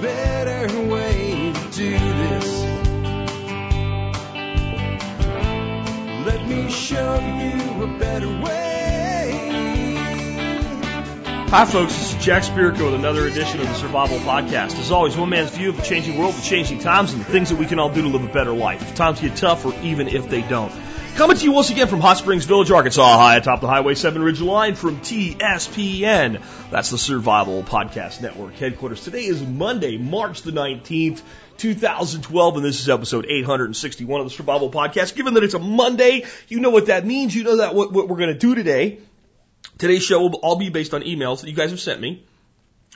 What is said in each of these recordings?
better way to do this. Let me show you a better way. Hi, folks. This is Jack Spirko with another edition of the Survival Podcast. As always, one man's view of the changing world, the changing times, and the things that we can all do to live a better life. If times get tough, or even if they don't. Coming to you once again from Hot Springs Village, Arkansas, high atop the Highway 7 Ridge Line from TSPN. That's the Survival Podcast Network headquarters. Today is Monday, March the 19th. 2012, and this is episode 861 of the Survival Podcast. Given that it's a Monday, you know what that means. You know that what, what we're going to do today. Today's show will all be based on emails that you guys have sent me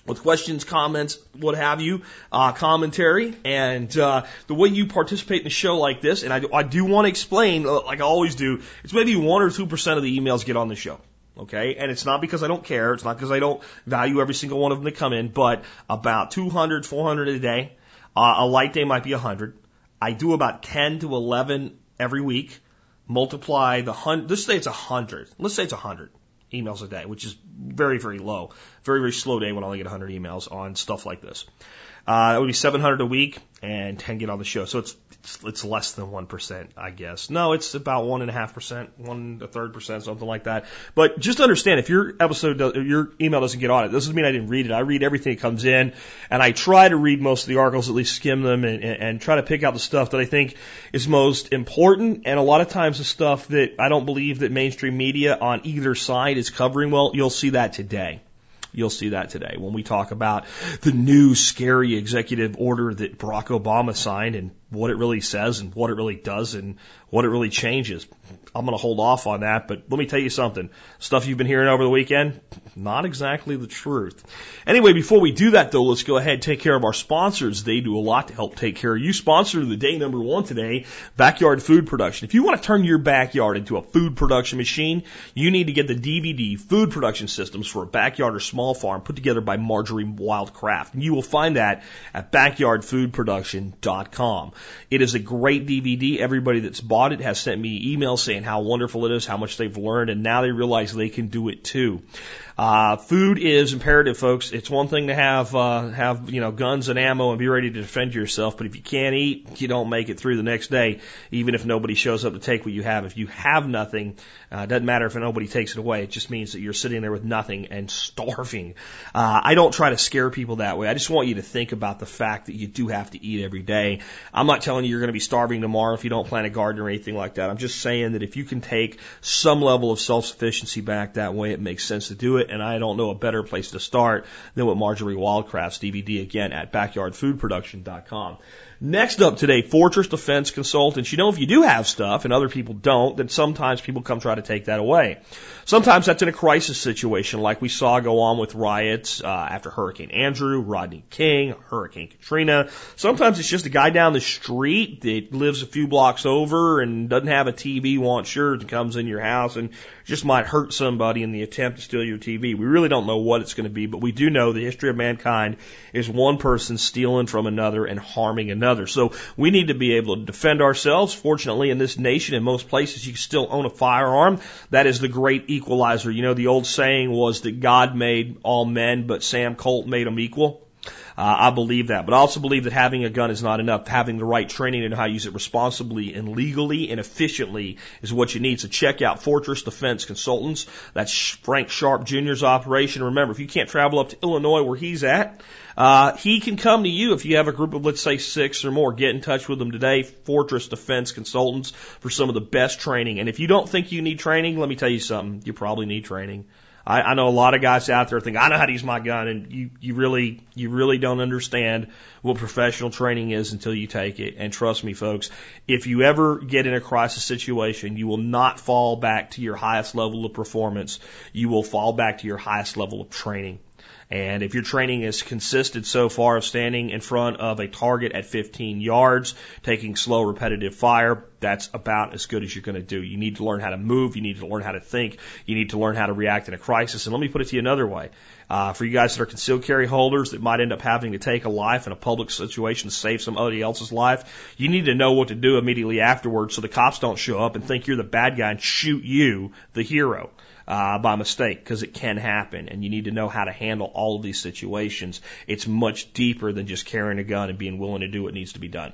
with questions, comments, what have you, uh, commentary, and uh, the way you participate in a show like this. And I, I do want to explain, uh, like I always do, it's maybe one or two percent of the emails get on the show. Okay, and it's not because I don't care. It's not because I don't value every single one of them that come in, but about 200, 400 a day. Uh, a light day might be 100. I do about 10 to 11 every week. Multiply the hundred. Let's say it's 100. Let's say it's 100 emails a day, which is very, very low. Very, very slow day when I only get 100 emails on stuff like this. Uh, that would be 700 a week and 10 get on the show. So it's, it's, less than 1%, I guess. No, it's about 1.5%, one a third percent, something like that. But just understand if your episode, does, your email doesn't get on it, this doesn't mean I didn't read it. I read everything that comes in and I try to read most of the articles, at least skim them and, and, and try to pick out the stuff that I think is most important. And a lot of times the stuff that I don't believe that mainstream media on either side is covering well, you'll see that today. You'll see that today when we talk about the new scary executive order that Barack Obama signed and what it really says and what it really does and what it really changes. I'm going to hold off on that, but let me tell you something. Stuff you've been hearing over the weekend, not exactly the truth. Anyway, before we do that though, let's go ahead and take care of our sponsors. They do a lot to help take care of you. Sponsor of the day number one today, backyard food production. If you want to turn your backyard into a food production machine, you need to get the DVD food production systems for a backyard or small farm put together by Marjorie Wildcraft. And you will find that at backyardfoodproduction.com. It is a great DVD. Everybody that's bought it has sent me emails saying how wonderful it is, how much they've learned, and now they realize they can do it too. Uh, food is imperative, folks. It's one thing to have uh, have you know guns and ammo and be ready to defend yourself, but if you can't eat, you don't make it through the next day, even if nobody shows up to take what you have. If you have nothing, uh, doesn't matter if nobody takes it away. It just means that you're sitting there with nothing and starving. Uh, I don't try to scare people that way. I just want you to think about the fact that you do have to eat every day. I'm not telling you you're going to be starving tomorrow if you don't plant a garden or anything like that. I'm just saying that if you can take some level of self-sufficiency back that way, it makes sense to do it and I don't know a better place to start than with Marjorie Wildcraft's DVD again at backyardfoodproduction.com. Next up today, Fortress Defense Consultants. You know, if you do have stuff and other people don't, then sometimes people come try to take that away. Sometimes that's in a crisis situation, like we saw go on with riots uh, after Hurricane Andrew, Rodney King, Hurricane Katrina. Sometimes it's just a guy down the street that lives a few blocks over and doesn't have a TV, wants yours, and comes in your house and just might hurt somebody in the attempt to steal your TV. We really don't know what it's going to be, but we do know the history of mankind is one person stealing from another and harming another. So we need to be able to defend ourselves. Fortunately, in this nation, in most places, you can still own a firearm. That is the great equalizer. You know, the old saying was that God made all men, but Sam Colt made them equal. Uh, I believe that, but I also believe that having a gun is not enough. Having the right training and how to use it responsibly and legally and efficiently is what you need. So check out Fortress Defense Consultants. That's Frank Sharp Jr.'s operation. Remember, if you can't travel up to Illinois where he's at, uh, he can come to you if you have a group of, let's say, six or more. Get in touch with them today, Fortress Defense Consultants, for some of the best training. And if you don't think you need training, let me tell you something. You probably need training. I, I know a lot of guys out there think I know how to use my gun, and you you really you really don't understand what professional training is until you take it. And trust me, folks, if you ever get in a crisis situation, you will not fall back to your highest level of performance. You will fall back to your highest level of training. And if your training has consisted so far of standing in front of a target at 15 yards, taking slow repetitive fire, that's about as good as you're going to do. You need to learn how to move. You need to learn how to think. You need to learn how to react in a crisis. And let me put it to you another way. Uh, for you guys that are concealed carry holders that might end up having to take a life in a public situation to save somebody else's life, you need to know what to do immediately afterwards so the cops don't show up and think you're the bad guy and shoot you, the hero uh, by mistake because it can happen and you need to know how to handle all of these situations. It's much deeper than just carrying a gun and being willing to do what needs to be done.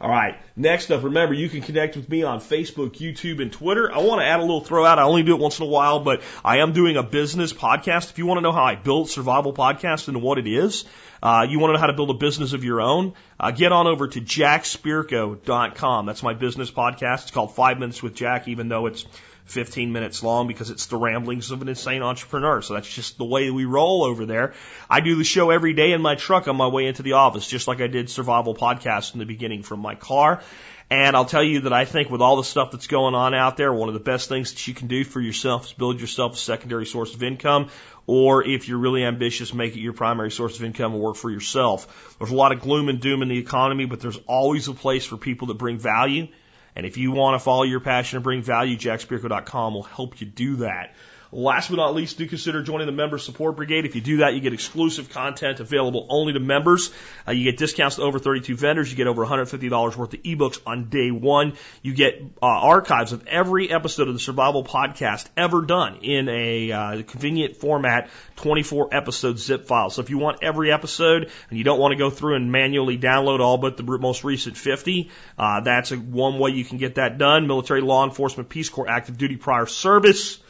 All right. Next up, remember you can connect with me on Facebook, YouTube, and Twitter. I want to add a little throw out. I only do it once in a while, but I am doing a business podcast. If you want to know how I built Survival Podcast and what it is, uh, you want to know how to build a business of your own, uh, get on over to jackspirko.com. That's my business podcast. It's called Five Minutes with Jack, even though it's 15 minutes long because it's the ramblings of an insane entrepreneur. So that's just the way we roll over there. I do the show every day in my truck on my way into the office, just like I did Survival Podcast in the beginning from my car. And I'll tell you that I think with all the stuff that's going on out there, one of the best things that you can do for yourself is build yourself a secondary source of income. Or if you're really ambitious, make it your primary source of income and work for yourself. There's a lot of gloom and doom in the economy, but there's always a place for people that bring value and if you want to follow your passion and bring value, jackspirko.com will help you do that. Last but not least, do consider joining the Member Support Brigade. If you do that, you get exclusive content available only to members. Uh, you get discounts to over 32 vendors. You get over $150 worth of ebooks on day one. You get uh, archives of every episode of the Survival Podcast ever done in a uh, convenient format, 24 episode zip file. So if you want every episode and you don't want to go through and manually download all but the most recent 50, uh, that's a, one way you can get that done. Military, law enforcement, Peace Corps, active duty, prior service.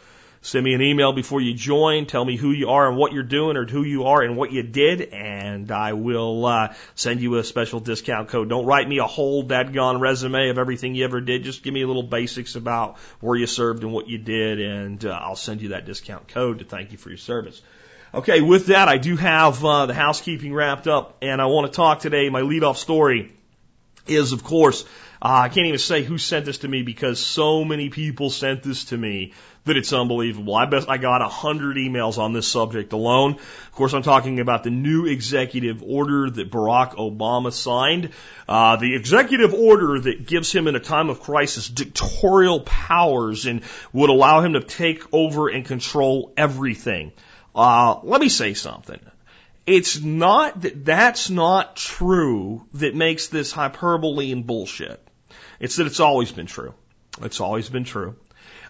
Send me an email before you join. Tell me who you are and what you're doing or who you are and what you did, and I will uh, send you a special discount code. Don't write me a whole dadgone resume of everything you ever did. Just give me a little basics about where you served and what you did, and uh, I'll send you that discount code to thank you for your service. Okay, with that, I do have uh, the housekeeping wrapped up, and I want to talk today. My leadoff story is, of course, uh, I can't even say who sent this to me because so many people sent this to me that it's unbelievable. I bet I got a hundred emails on this subject alone. Of course, I'm talking about the new executive order that Barack Obama signed. Uh, the executive order that gives him in a time of crisis dictatorial powers and would allow him to take over and control everything. Uh, let me say something. It's not that that's not true that makes this hyperbole and bullshit. It's that it's always been true. It's always been true.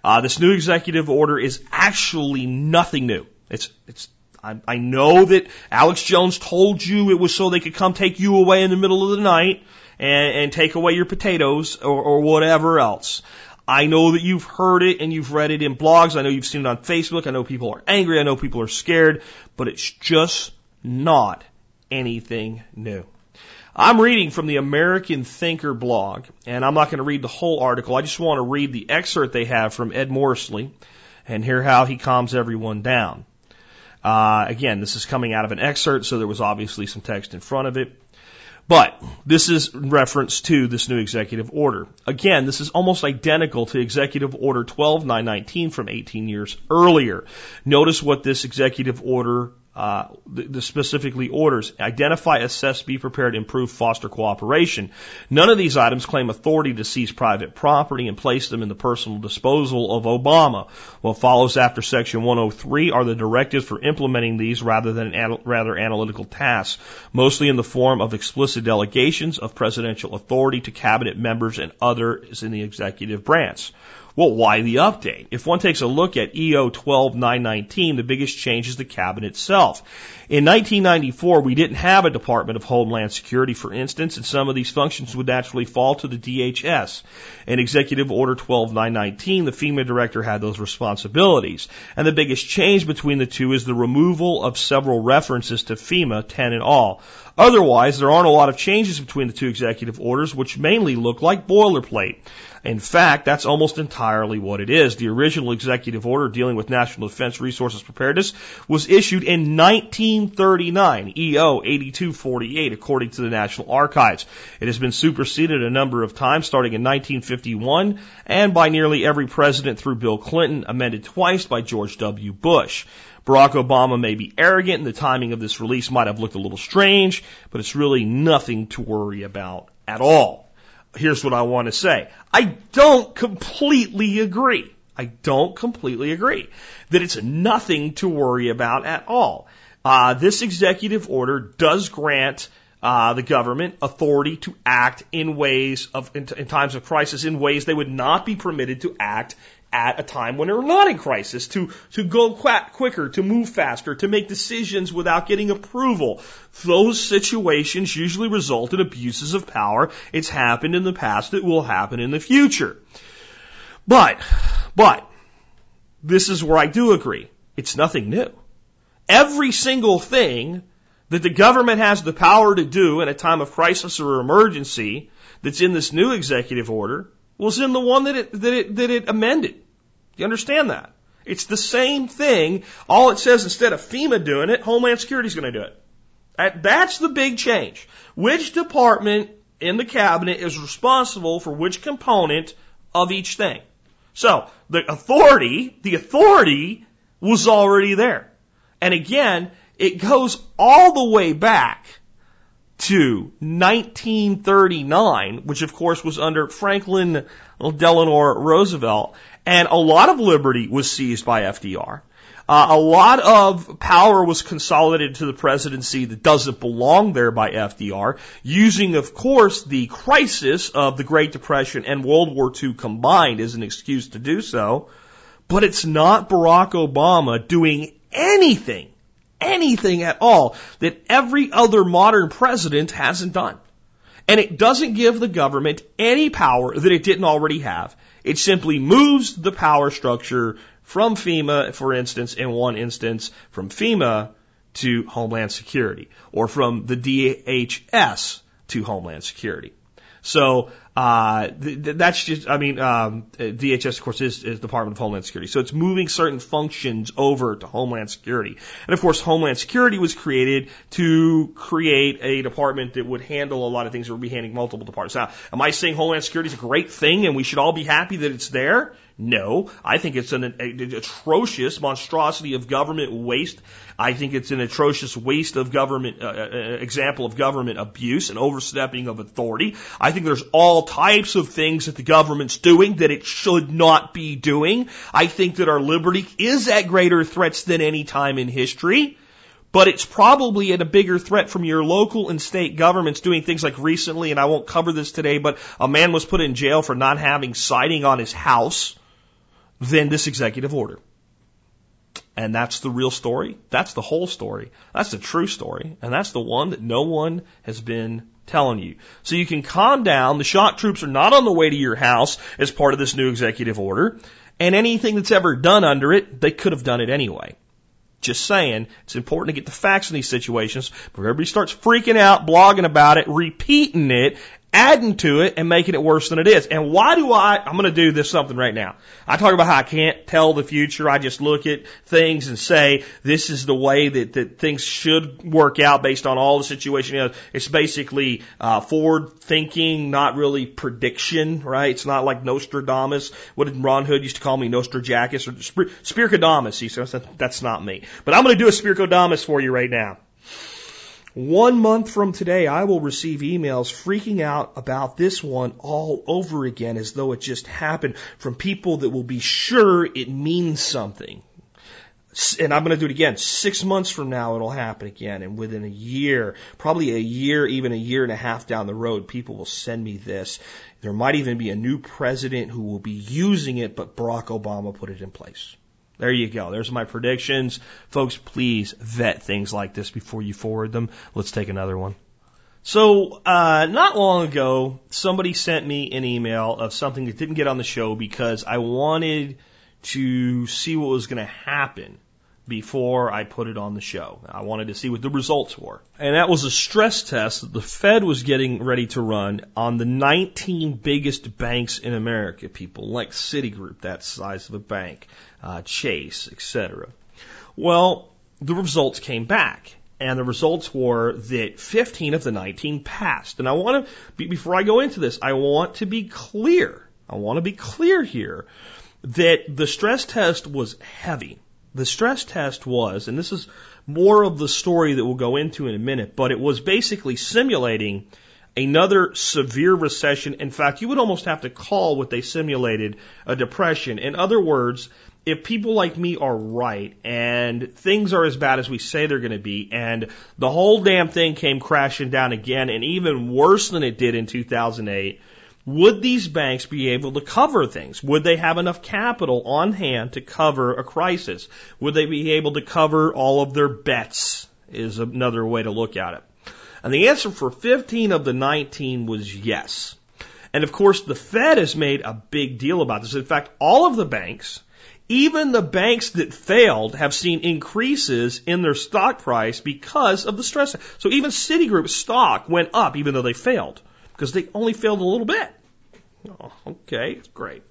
Uh, this new executive order is actually nothing new. It's, it's, I, I know that Alex Jones told you it was so they could come take you away in the middle of the night and, and take away your potatoes or, or whatever else. I know that you've heard it and you've read it in blogs. I know you've seen it on Facebook. I know people are angry. I know people are scared, but it's just not anything new. I'm reading from the American Thinker blog, and I'm not going to read the whole article. I just want to read the excerpt they have from Ed Morrissey and hear how he calms everyone down. Uh, again, this is coming out of an excerpt, so there was obviously some text in front of it. But this is reference to this new executive order. Again, this is almost identical to Executive Order 12919 from 18 years earlier. Notice what this executive order uh, the, specifically orders identify, assess, be prepared, improve, foster cooperation. None of these items claim authority to seize private property and place them in the personal disposal of Obama. What follows after Section 103 are the directives for implementing these rather than anal- rather analytical tasks, mostly in the form of explicit delegations of presidential authority to cabinet members and others in the executive branch. Well, why the update? If one takes a look at EO 12919, the biggest change is the cabinet itself. In 1994, we didn't have a Department of Homeland Security, for instance, and some of these functions would naturally fall to the DHS. In Executive Order 12919, the FEMA director had those responsibilities. And the biggest change between the two is the removal of several references to FEMA, 10 in all. Otherwise, there aren't a lot of changes between the two executive orders, which mainly look like boilerplate. In fact, that's almost entirely what it is. The original executive order dealing with national defense resources preparedness was issued in 1939, EO 8248, according to the National Archives. It has been superseded a number of times, starting in 1951 and by nearly every president through Bill Clinton, amended twice by George W. Bush. Barack Obama may be arrogant and the timing of this release might have looked a little strange, but it's really nothing to worry about at all. here's what I want to say. I don't completely agree. I don't completely agree that it's nothing to worry about at all. Uh, this executive order does grant uh, the government authority to act in ways of in, in times of crisis in ways they would not be permitted to act at a time when they're not in crisis, to, to go qu- quicker, to move faster, to make decisions without getting approval. Those situations usually result in abuses of power. It's happened in the past. It will happen in the future. But, but, this is where I do agree. It's nothing new. Every single thing that the government has the power to do in a time of crisis or emergency that's in this new executive order was in the one that it, that it, that it amended. You understand that? It's the same thing. All it says instead of FEMA doing it, Homeland Security is going to do it. That's the big change. Which department in the cabinet is responsible for which component of each thing? So the authority, the authority was already there. And again, it goes all the way back to 1939, which of course was under Franklin Delano Roosevelt, and a lot of liberty was seized by FDR. Uh, a lot of power was consolidated to the presidency that doesn't belong there by FDR, using, of course, the crisis of the Great Depression and World War II combined as an excuse to do so. But it's not Barack Obama doing anything anything at all that every other modern president hasn't done. And it doesn't give the government any power that it didn't already have. It simply moves the power structure from FEMA, for instance, in one instance, from FEMA to Homeland Security, or from the DHS to Homeland Security. So uh, th- that's just, I mean, um, DHS, of course, is, is Department of Homeland Security. So it's moving certain functions over to Homeland Security. And of course, Homeland Security was created to create a department that would handle a lot of things that would be handling multiple departments. Now, am I saying Homeland Security is a great thing and we should all be happy that it's there? No, I think it's an, an atrocious monstrosity of government waste. I think it's an atrocious waste of government, uh, uh, example of government abuse and overstepping of authority. I think there's all types of things that the government's doing that it should not be doing. I think that our liberty is at greater threats than any time in history. But it's probably at a bigger threat from your local and state governments doing things like recently, and I won't cover this today, but a man was put in jail for not having siding on his house than this executive order. And that's the real story. That's the whole story. That's the true story. And that's the one that no one has been telling you. So you can calm down. The shock troops are not on the way to your house as part of this new executive order. And anything that's ever done under it, they could have done it anyway. Just saying, it's important to get the facts in these situations. But everybody starts freaking out, blogging about it, repeating it, adding to it and making it worse than it is. And why do I, I'm going to do this something right now. I talk about how I can't tell the future. I just look at things and say, this is the way that, that things should work out based on all the situation. You know, it's basically, uh, forward thinking, not really prediction, right? It's not like Nostradamus. What did Ron Hood used to call me? Nostradamus or Spirikodamus. He says that's not me. But I'm going to do a Spirikodamus for you right now. One month from today, I will receive emails freaking out about this one all over again as though it just happened from people that will be sure it means something. And I'm going to do it again. Six months from now, it'll happen again. And within a year, probably a year, even a year and a half down the road, people will send me this. There might even be a new president who will be using it, but Barack Obama put it in place. There you go. There's my predictions. Folks, please vet things like this before you forward them. Let's take another one. So, uh, not long ago, somebody sent me an email of something that didn't get on the show because I wanted to see what was going to happen before I put it on the show. I wanted to see what the results were. And that was a stress test that the Fed was getting ready to run on the 19 biggest banks in America, people like Citigroup, that size of a bank, uh, Chase, etc. Well, the results came back. And the results were that 15 of the 19 passed. And I want to, before I go into this, I want to be clear. I want to be clear here that the stress test was heavy. The stress test was, and this is more of the story that we'll go into in a minute, but it was basically simulating another severe recession. In fact, you would almost have to call what they simulated a depression. In other words, if people like me are right and things are as bad as we say they're going to be and the whole damn thing came crashing down again and even worse than it did in 2008, would these banks be able to cover things? Would they have enough capital on hand to cover a crisis? Would they be able to cover all of their bets? Is another way to look at it. And the answer for 15 of the 19 was yes. And of course, the Fed has made a big deal about this. In fact, all of the banks, even the banks that failed, have seen increases in their stock price because of the stress. So even Citigroup stock went up even though they failed because they only failed a little bit. Oh, okay, great.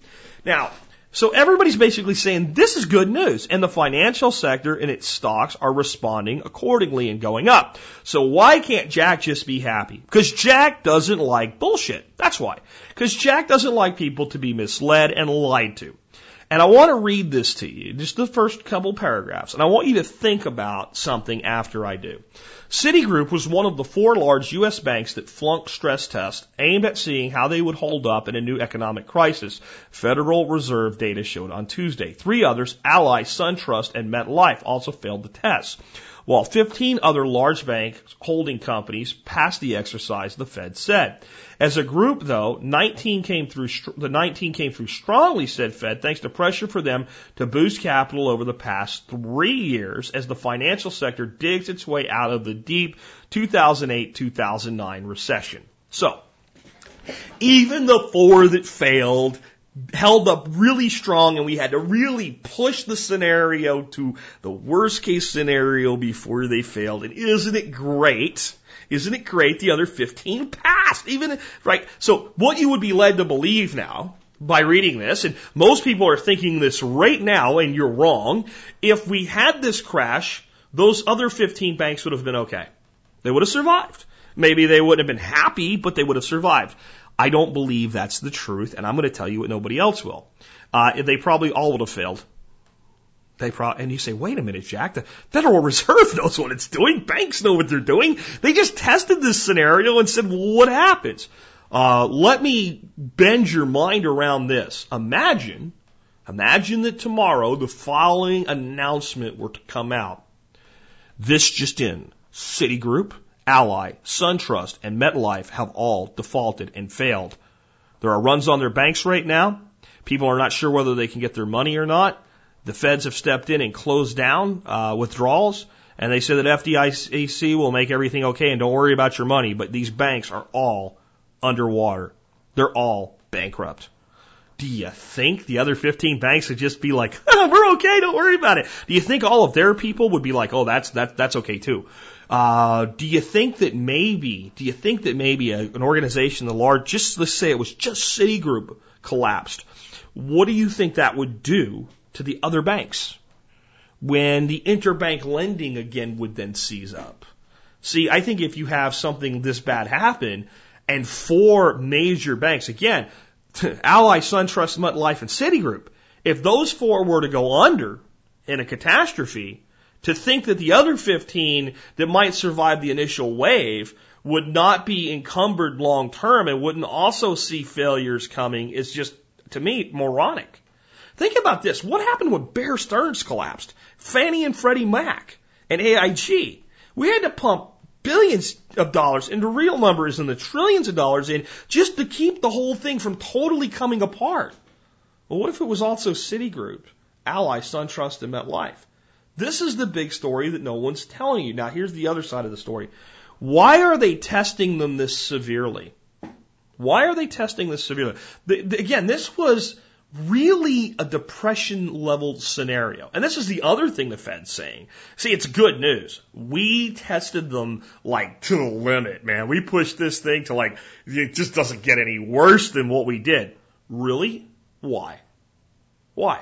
Now, so everybody's basically saying this is good news, and the financial sector and its stocks are responding accordingly and going up. So why can't Jack just be happy? Because Jack doesn't like bullshit. That's why. Because Jack doesn't like people to be misled and lied to. And I want to read this to you, just the first couple paragraphs, and I want you to think about something after I do. Citigroup was one of the four large U.S. banks that flunked stress tests aimed at seeing how they would hold up in a new economic crisis. Federal Reserve data showed on Tuesday. Three others, Ally, SunTrust, and MetLife, also failed the test while 15 other large bank holding companies passed the exercise, the Fed said. As a group, though, 19 came through, the 19 came through strongly, said Fed, thanks to pressure for them to boost capital over the past three years as the financial sector digs its way out of the deep 2008-2009 recession. So, even the four that failed held up really strong and we had to really push the scenario to the worst case scenario before they failed. And isn't it great? Isn't it great? The other 15 passed, even, right? So what you would be led to believe now by reading this, and most people are thinking this right now, and you're wrong. If we had this crash, those other 15 banks would have been okay. They would have survived. Maybe they wouldn't have been happy, but they would have survived. I don't believe that's the truth, and I'm going to tell you what nobody else will. Uh, they probably all would have failed. They pro- and you say, wait a minute, Jack, the Federal Reserve knows what it's doing. Banks know what they're doing. They just tested this scenario and said, well, what happens? Uh, let me bend your mind around this. Imagine, imagine that tomorrow the following announcement were to come out. This just in. Citigroup Ally, SunTrust, and MetLife have all defaulted and failed. There are runs on their banks right now. People are not sure whether they can get their money or not. The feds have stepped in and closed down uh, withdrawals, and they say that FDIC will make everything okay and don't worry about your money. But these banks are all underwater. They're all bankrupt. Do you think the other 15 banks would just be like, oh, "We're okay, don't worry about it"? Do you think all of their people would be like, "Oh, that's that that's okay too"? Uh, do you think that maybe, do you think that maybe a, an organization, the large, just let's say it was just Citigroup collapsed, what do you think that would do to the other banks when the interbank lending again would then seize up? See, I think if you have something this bad happen and four major banks, again, Ally, SunTrust, MetLife, and Citigroup, if those four were to go under in a catastrophe, to think that the other 15 that might survive the initial wave would not be encumbered long term and wouldn't also see failures coming is just, to me, moronic. Think about this. What happened when Bear Stearns collapsed? Fannie and Freddie Mac and AIG. We had to pump billions of dollars into real numbers and the trillions of dollars in just to keep the whole thing from totally coming apart. Well, what if it was also Citigroup, Ally, SunTrust, and MetLife? This is the big story that no one's telling you. Now, here's the other side of the story. Why are they testing them this severely? Why are they testing this severely? The, the, again, this was really a depression level scenario. And this is the other thing the Fed's saying. See, it's good news. We tested them like to the limit, man. We pushed this thing to like, it just doesn't get any worse than what we did. Really? Why? Why?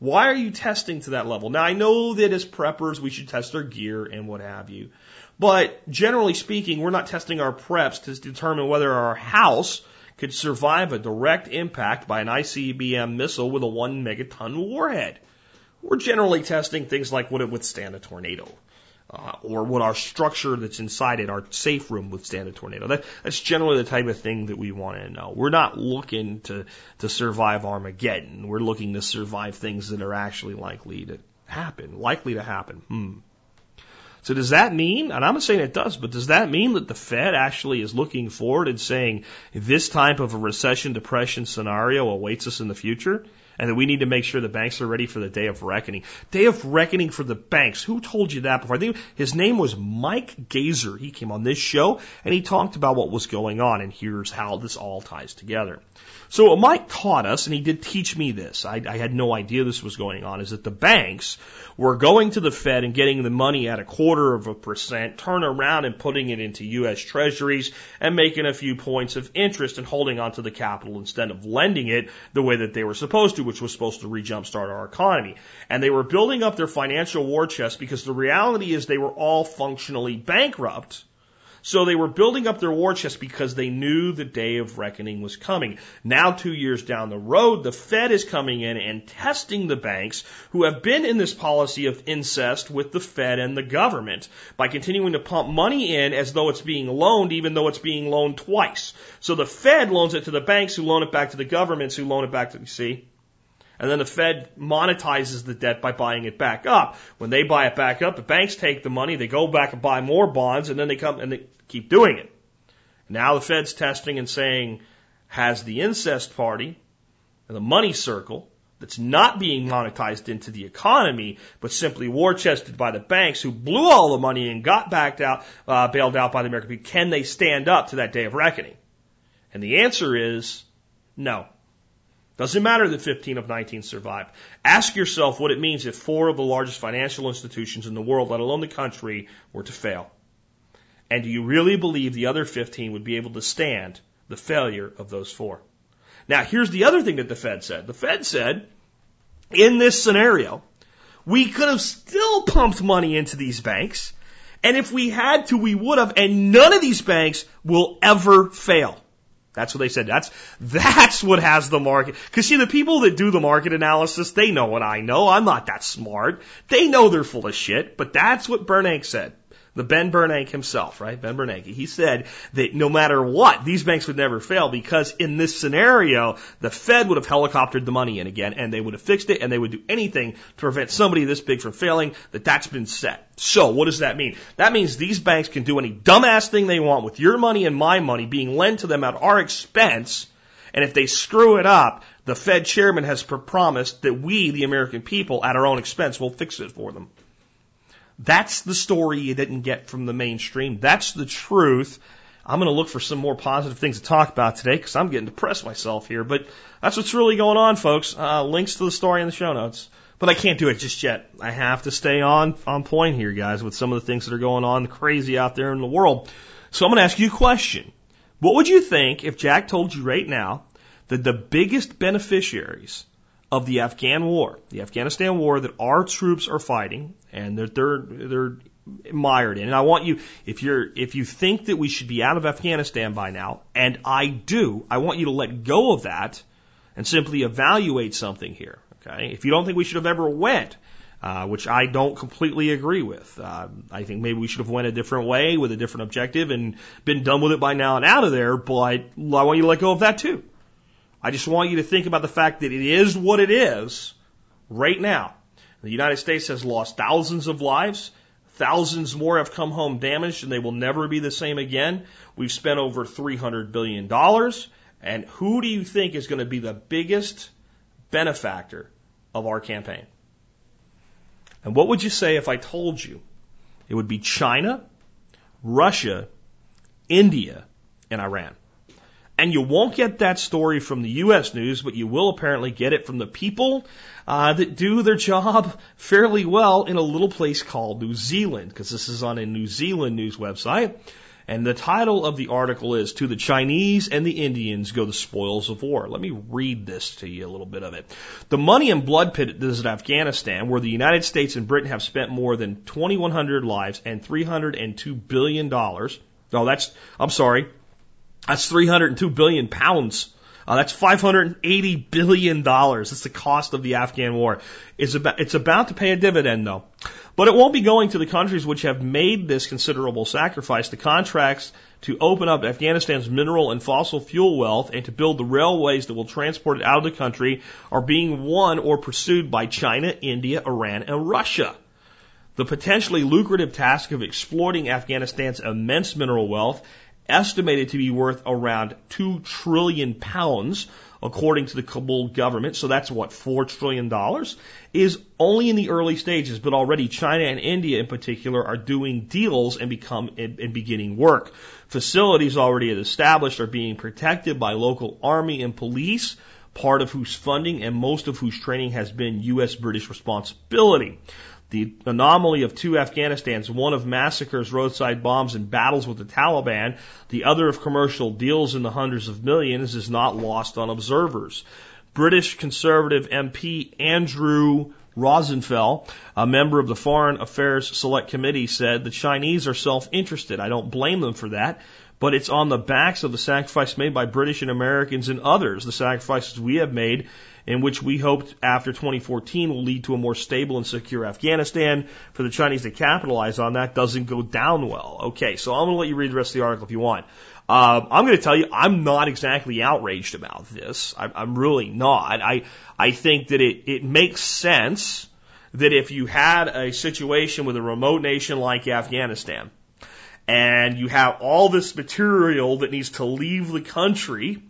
Why are you testing to that level? Now I know that as preppers we should test our gear and what have you. But generally speaking, we're not testing our preps to determine whether our house could survive a direct impact by an ICBM missile with a one megaton warhead. We're generally testing things like would it withstand a tornado? Uh, or would our structure that's inside it, our safe room, withstand a tornado? That, that's generally the type of thing that we want to know. We're not looking to, to survive Armageddon. We're looking to survive things that are actually likely to happen, likely to happen. Hmm. So does that mean, and I'm not saying it does, but does that mean that the Fed actually is looking forward and saying this type of a recession depression scenario awaits us in the future? And that we need to make sure the banks are ready for the day of reckoning. Day of reckoning for the banks. Who told you that before? I think his name was Mike Gazer. He came on this show and he talked about what was going on. And here's how this all ties together. So what Mike taught us, and he did teach me this, I, I had no idea this was going on, is that the banks were going to the Fed and getting the money at a quarter of a percent, turn around and putting it into U.S. treasuries and making a few points of interest and holding onto the capital instead of lending it the way that they were supposed to, which was supposed to re-jumpstart our economy. And they were building up their financial war chest because the reality is they were all functionally bankrupt so they were building up their war chest because they knew the day of reckoning was coming. Now, two years down the road, the Fed is coming in and testing the banks who have been in this policy of incest with the Fed and the government by continuing to pump money in as though it's being loaned, even though it's being loaned twice. So the Fed loans it to the banks who loan it back to the governments who loan it back to, you see? And then the Fed monetizes the debt by buying it back up. When they buy it back up, the banks take the money, they go back and buy more bonds, and then they come and they keep doing it. Now the Fed's testing and saying, has the incest party and the money circle that's not being monetized into the economy, but simply war chested by the banks who blew all the money and got backed out, uh, bailed out by the American people, can they stand up to that day of reckoning? And the answer is no. Doesn't matter that 15 of 19 survived. Ask yourself what it means if four of the largest financial institutions in the world, let alone the country, were to fail. And do you really believe the other 15 would be able to stand the failure of those four? Now, here's the other thing that the Fed said. The Fed said, in this scenario, we could have still pumped money into these banks, and if we had to, we would have, and none of these banks will ever fail. That's what they said. That's, that's what has the market. Cause see, the people that do the market analysis, they know what I know. I'm not that smart. They know they're full of shit, but that's what Bernanke said. The Ben Bernanke himself, right? Ben Bernanke. He said that no matter what, these banks would never fail because in this scenario, the Fed would have helicoptered the money in again and they would have fixed it and they would do anything to prevent somebody this big from failing, that that's been set. So what does that mean? That means these banks can do any dumbass thing they want with your money and my money being lent to them at our expense. And if they screw it up, the Fed chairman has promised that we, the American people, at our own expense, will fix it for them. That's the story you didn't get from the mainstream. That's the truth. I'm going to look for some more positive things to talk about today because I'm getting depressed myself here. But that's what's really going on, folks. Uh, links to the story in the show notes. But I can't do it just yet. I have to stay on on point here, guys, with some of the things that are going on crazy out there in the world. So I'm going to ask you a question. What would you think if Jack told you right now that the biggest beneficiaries of the Afghan war, the Afghanistan war that our troops are fighting and that they're, they're mired in. And I want you, if you're, if you think that we should be out of Afghanistan by now, and I do, I want you to let go of that and simply evaluate something here. Okay. If you don't think we should have ever went, uh, which I don't completely agree with. Uh, I think maybe we should have went a different way with a different objective and been done with it by now and out of there. But I want you to let go of that too. I just want you to think about the fact that it is what it is right now. The United States has lost thousands of lives. Thousands more have come home damaged and they will never be the same again. We've spent over $300 billion. And who do you think is going to be the biggest benefactor of our campaign? And what would you say if I told you it would be China, Russia, India, and Iran? And you won't get that story from the U.S. news, but you will apparently get it from the people uh, that do their job fairly well in a little place called New Zealand, because this is on a New Zealand news website. And the title of the article is To the Chinese and the Indians Go the Spoils of War. Let me read this to you a little bit of it. The money and blood pit that is Afghanistan, where the United States and Britain have spent more than 2,100 lives and $302 billion. No, that's, I'm sorry, that's 302 billion pounds Uh, that's 580 billion dollars. That's the cost of the Afghan war. It's about it's about to pay a dividend though, but it won't be going to the countries which have made this considerable sacrifice. The contracts to open up Afghanistan's mineral and fossil fuel wealth and to build the railways that will transport it out of the country are being won or pursued by China, India, Iran, and Russia. The potentially lucrative task of exploiting Afghanistan's immense mineral wealth estimated to be worth around 2 trillion pounds, according to the Kabul government. So that's what, $4 trillion? Is only in the early stages, but already China and India in particular are doing deals and become, and beginning work. Facilities already established are being protected by local army and police, part of whose funding and most of whose training has been U.S. British responsibility. The anomaly of two Afghanistans, one of massacres, roadside bombs, and battles with the Taliban, the other of commercial deals in the hundreds of millions, is not lost on observers. British Conservative MP Andrew Rosindell, a member of the Foreign Affairs Select Committee, said the Chinese are self-interested. I don't blame them for that, but it's on the backs of the sacrifice made by British and Americans and others, the sacrifices we have made in which we hoped after 2014 will lead to a more stable and secure Afghanistan. For the Chinese to capitalize on that doesn't go down well. Okay, so I'm going to let you read the rest of the article if you want. Uh, I'm going to tell you, I'm not exactly outraged about this. I, I'm really not. I I think that it it makes sense that if you had a situation with a remote nation like Afghanistan, and you have all this material that needs to leave the country,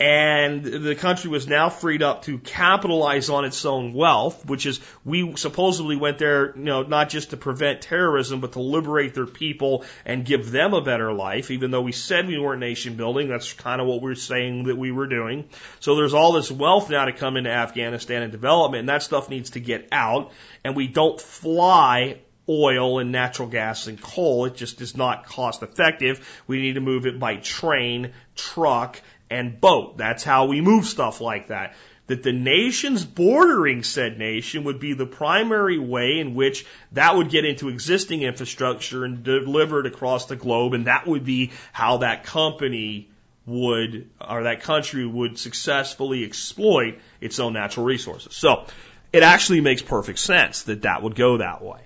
and the country was now freed up to capitalize on its own wealth, which is we supposedly went there, you know, not just to prevent terrorism, but to liberate their people and give them a better life. Even though we said we weren't nation building, that's kind of what we're saying that we were doing. So there's all this wealth now to come into Afghanistan and development, and that stuff needs to get out. And we don't fly oil and natural gas and coal. It just is not cost effective. We need to move it by train, truck, and boat. That's how we move stuff like that. That the nations bordering said nation would be the primary way in which that would get into existing infrastructure and delivered across the globe, and that would be how that company would, or that country would successfully exploit its own natural resources. So, it actually makes perfect sense that that would go that way.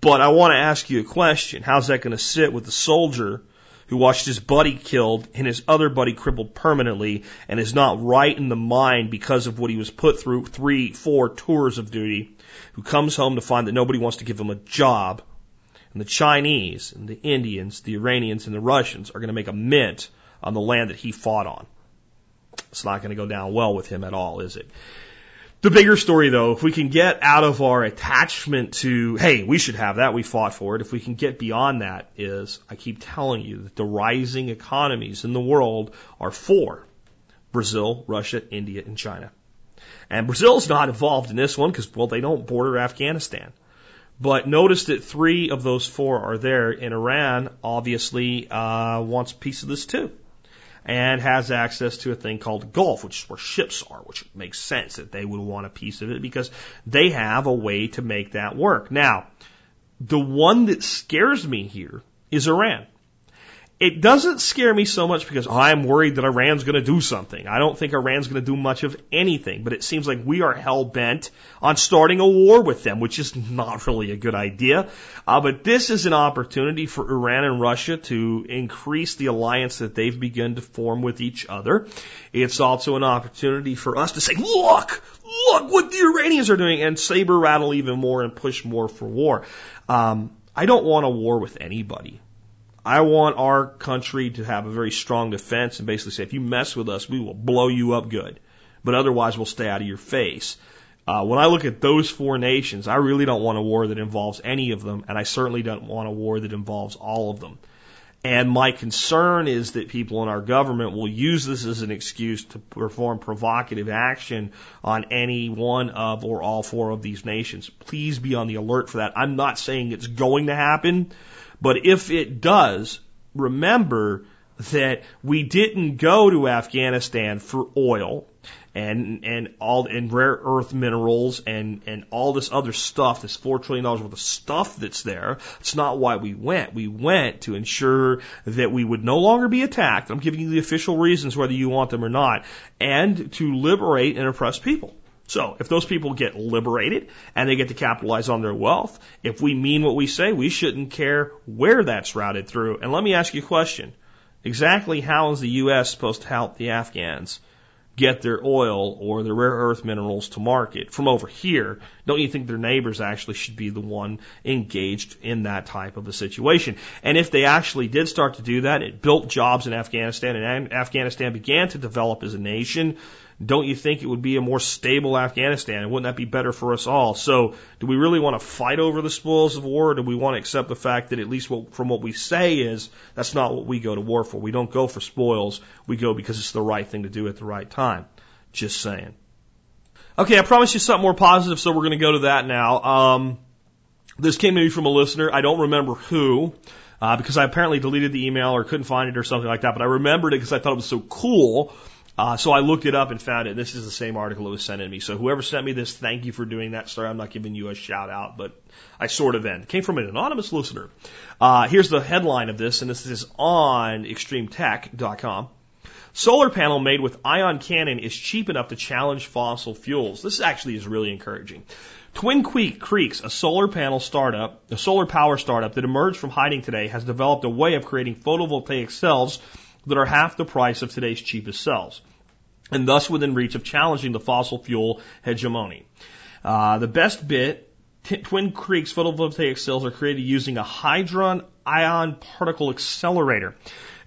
But I want to ask you a question. How's that going to sit with the soldier who watched his buddy killed and his other buddy crippled permanently and is not right in the mind because of what he was put through three, four tours of duty, who comes home to find that nobody wants to give him a job. And the Chinese and the Indians, the Iranians and the Russians are going to make a mint on the land that he fought on. It's not going to go down well with him at all, is it? The bigger story though, if we can get out of our attachment to, hey, we should have that, we fought for it, if we can get beyond that is, I keep telling you that the rising economies in the world are four. Brazil, Russia, India, and China. And Brazil's not involved in this one because, well, they don't border Afghanistan. But notice that three of those four are there, and Iran obviously uh, wants a piece of this too and has access to a thing called Gulf, which is where ships are, which makes sense that they would want a piece of it because they have a way to make that work. Now, the one that scares me here is Iran. It doesn't scare me so much because I'm worried that Iran's going to do something. I don't think Iran's going to do much of anything, but it seems like we are hell bent on starting a war with them, which is not really a good idea. Uh, but this is an opportunity for Iran and Russia to increase the alliance that they've begun to form with each other. It's also an opportunity for us to say, look, look what the Iranians are doing and saber rattle even more and push more for war. Um, I don't want a war with anybody. I want our country to have a very strong defense and basically say, if you mess with us, we will blow you up good. But otherwise, we'll stay out of your face. Uh, when I look at those four nations, I really don't want a war that involves any of them, and I certainly don't want a war that involves all of them. And my concern is that people in our government will use this as an excuse to perform provocative action on any one of or all four of these nations. Please be on the alert for that. I'm not saying it's going to happen, but if it does, remember that we didn't go to Afghanistan for oil and and all and rare earth minerals and and all this other stuff, this four trillion dollars worth of stuff that's there. It's not why we went. We went to ensure that we would no longer be attacked. I'm giving you the official reasons whether you want them or not, and to liberate and oppress people. So if those people get liberated and they get to capitalize on their wealth, if we mean what we say, we shouldn't care where that's routed through. And let me ask you a question. Exactly how is the U.S. supposed to help the Afghans get their oil or their rare earth minerals to market from over here? Don't you think their neighbors actually should be the one engaged in that type of a situation? And if they actually did start to do that, it built jobs in Afghanistan and Afghanistan began to develop as a nation don't you think it would be a more stable Afghanistan? And wouldn't that be better for us all? So, do we really want to fight over the spoils of war, or do we want to accept the fact that at least what, from what we say is that's not what we go to war for? We don't go for spoils. We go because it's the right thing to do at the right time. Just saying. Okay, I promised you something more positive, so we're going to go to that now. Um, this came to me from a listener. I don't remember who. Uh, because I apparently deleted the email or couldn't find it or something like that, but I remembered it because I thought it was so cool uh, so I looked it up and found it. This is the same article that was sent to me. So whoever sent me this, thank you for doing that. Sorry, I'm not giving you a shout out, but I sort of am. It came from an anonymous listener. Uh, here's the headline of this, and this is on extremetech.com. Solar panel made with ion cannon is cheap enough to challenge fossil fuels. This actually is really encouraging. Twin Creek Creeks, a solar panel startup, a solar power startup that emerged from hiding today, has developed a way of creating photovoltaic cells that are half the price of today's cheapest cells, and thus within reach of challenging the fossil fuel hegemony. Uh, the best bit, T- Twin Creeks photovoltaic cells are created using a hydrogen ion particle accelerator.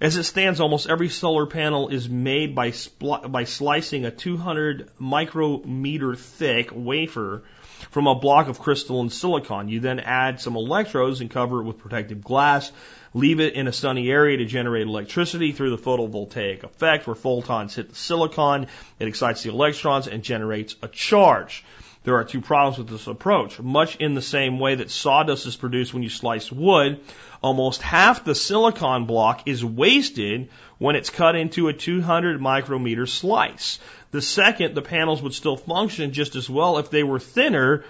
As it stands, almost every solar panel is made by, by slicing a 200 micrometer thick wafer from a block of crystalline silicon. You then add some electrodes and cover it with protective glass leave it in a sunny area to generate electricity through the photovoltaic effect where photons hit the silicon, it excites the electrons and generates a charge. There are two problems with this approach. Much in the same way that sawdust is produced when you slice wood, almost half the silicon block is wasted when it's cut into a 200 micrometer slice. The second, the panels would still function just as well if they were thinner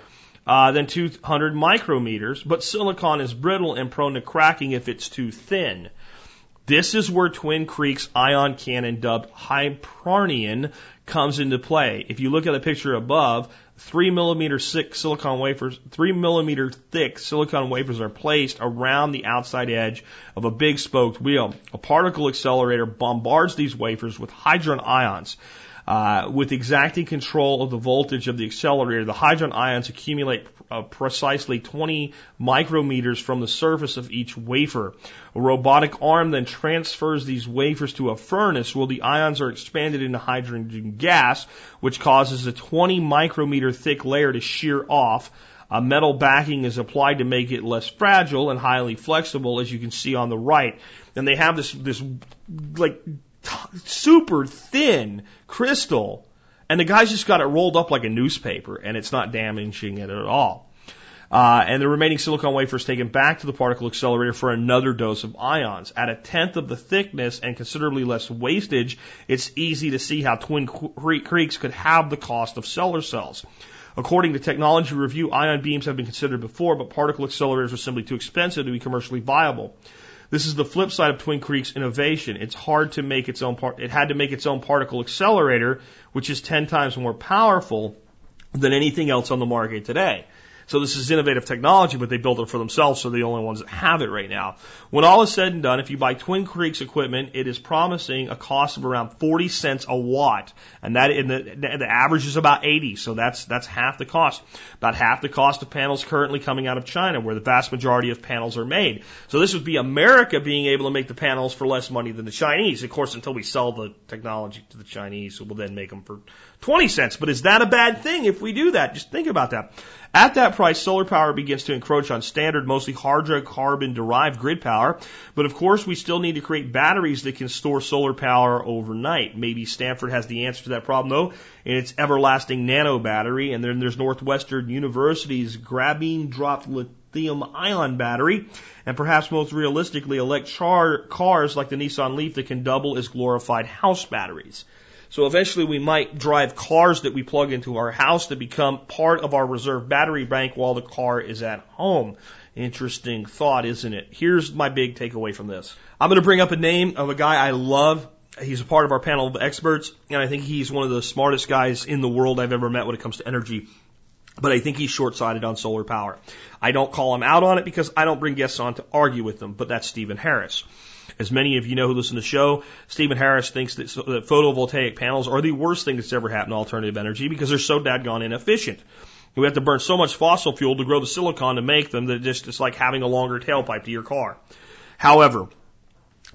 uh, than 200 micrometers, but silicon is brittle and prone to cracking if it's too thin. This is where Twin Creeks ion cannon dubbed Hyperion comes into play. If you look at the picture above, three millimeter thick silicon wafers, three millimeter thick silicon wafers are placed around the outside edge of a big spoked wheel. A particle accelerator bombards these wafers with hydrogen ions. Uh, with exacting control of the voltage of the accelerator, the hydrogen ions accumulate uh, precisely 20 micrometers from the surface of each wafer. A robotic arm then transfers these wafers to a furnace where the ions are expanded into hydrogen gas, which causes a 20 micrometer thick layer to shear off. A metal backing is applied to make it less fragile and highly flexible, as you can see on the right. And they have this, this like super thin crystal, and the guy's just got it rolled up like a newspaper, and it's not damaging it at all. Uh, and the remaining silicon wafer is taken back to the particle accelerator for another dose of ions. At a tenth of the thickness and considerably less wastage, it's easy to see how Twin Creeks could have the cost of solar cells. According to Technology Review, ion beams have been considered before, but particle accelerators are simply too expensive to be commercially viable. This is the flip side of Twin Creek's innovation. It's hard to make its own part. It had to make its own particle accelerator, which is 10 times more powerful than anything else on the market today. So this is innovative technology, but they built it for themselves, so they're the only ones that have it right now. When all is said and done, if you buy Twin Creeks equipment, it is promising a cost of around 40 cents a watt, and that in the, the average is about 80, so that's that's half the cost. About half the cost of panels currently coming out of China, where the vast majority of panels are made. So this would be America being able to make the panels for less money than the Chinese, of course, until we sell the technology to the Chinese, we'll then make them for 20 cents. But is that a bad thing if we do that? Just think about that. At that price, solar power begins to encroach on standard, mostly hydrocarbon derived grid power. But of course, we still need to create batteries that can store solar power overnight. Maybe Stanford has the answer to that problem though in its everlasting nano battery. And then there's Northwestern University's graphene dropped lithium ion battery. And perhaps most realistically, electric cars like the Nissan Leaf that can double as glorified house batteries. So eventually we might drive cars that we plug into our house to become part of our reserve battery bank while the car is at home. Interesting thought, isn't it? Here's my big takeaway from this. I'm going to bring up a name of a guy I love. He's a part of our panel of experts, and I think he's one of the smartest guys in the world I've ever met when it comes to energy. But I think he's short sighted on solar power. I don't call him out on it because I don't bring guests on to argue with them, but that's Stephen Harris. As many of you know who listen to the show, Stephen Harris thinks that, that photovoltaic panels are the worst thing that's ever happened to alternative energy because they're so dadgone inefficient. We have to burn so much fossil fuel to grow the silicon to make them that just it's like having a longer tailpipe to your car. However,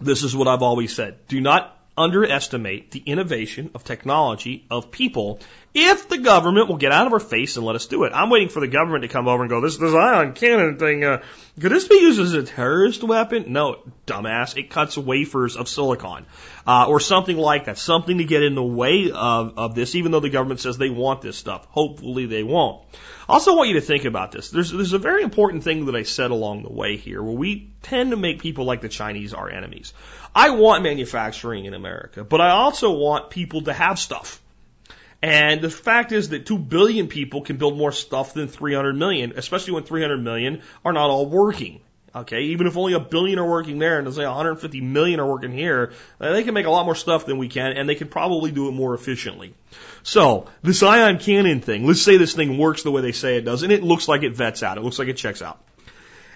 this is what I've always said. Do not underestimate the innovation of technology of people if the government will get out of our face and let us do it. I'm waiting for the government to come over and go, this, this ion cannon thing, uh, could this be used as a terrorist weapon? No, dumbass. It cuts wafers of silicon, uh, or something like that. Something to get in the way of, of this, even though the government says they want this stuff. Hopefully they won't. I also want you to think about this. There's, there's a very important thing that I said along the way here where we tend to make people like the Chinese our enemies. I want manufacturing in America, but I also want people to have stuff. And the fact is that 2 billion people can build more stuff than 300 million, especially when 300 million are not all working. Okay, even if only a billion are working there and let's say 150 million are working here, uh, they can make a lot more stuff than we can and they can probably do it more efficiently. So, this ion cannon thing, let's say this thing works the way they say it does and it looks like it vets out, it looks like it checks out.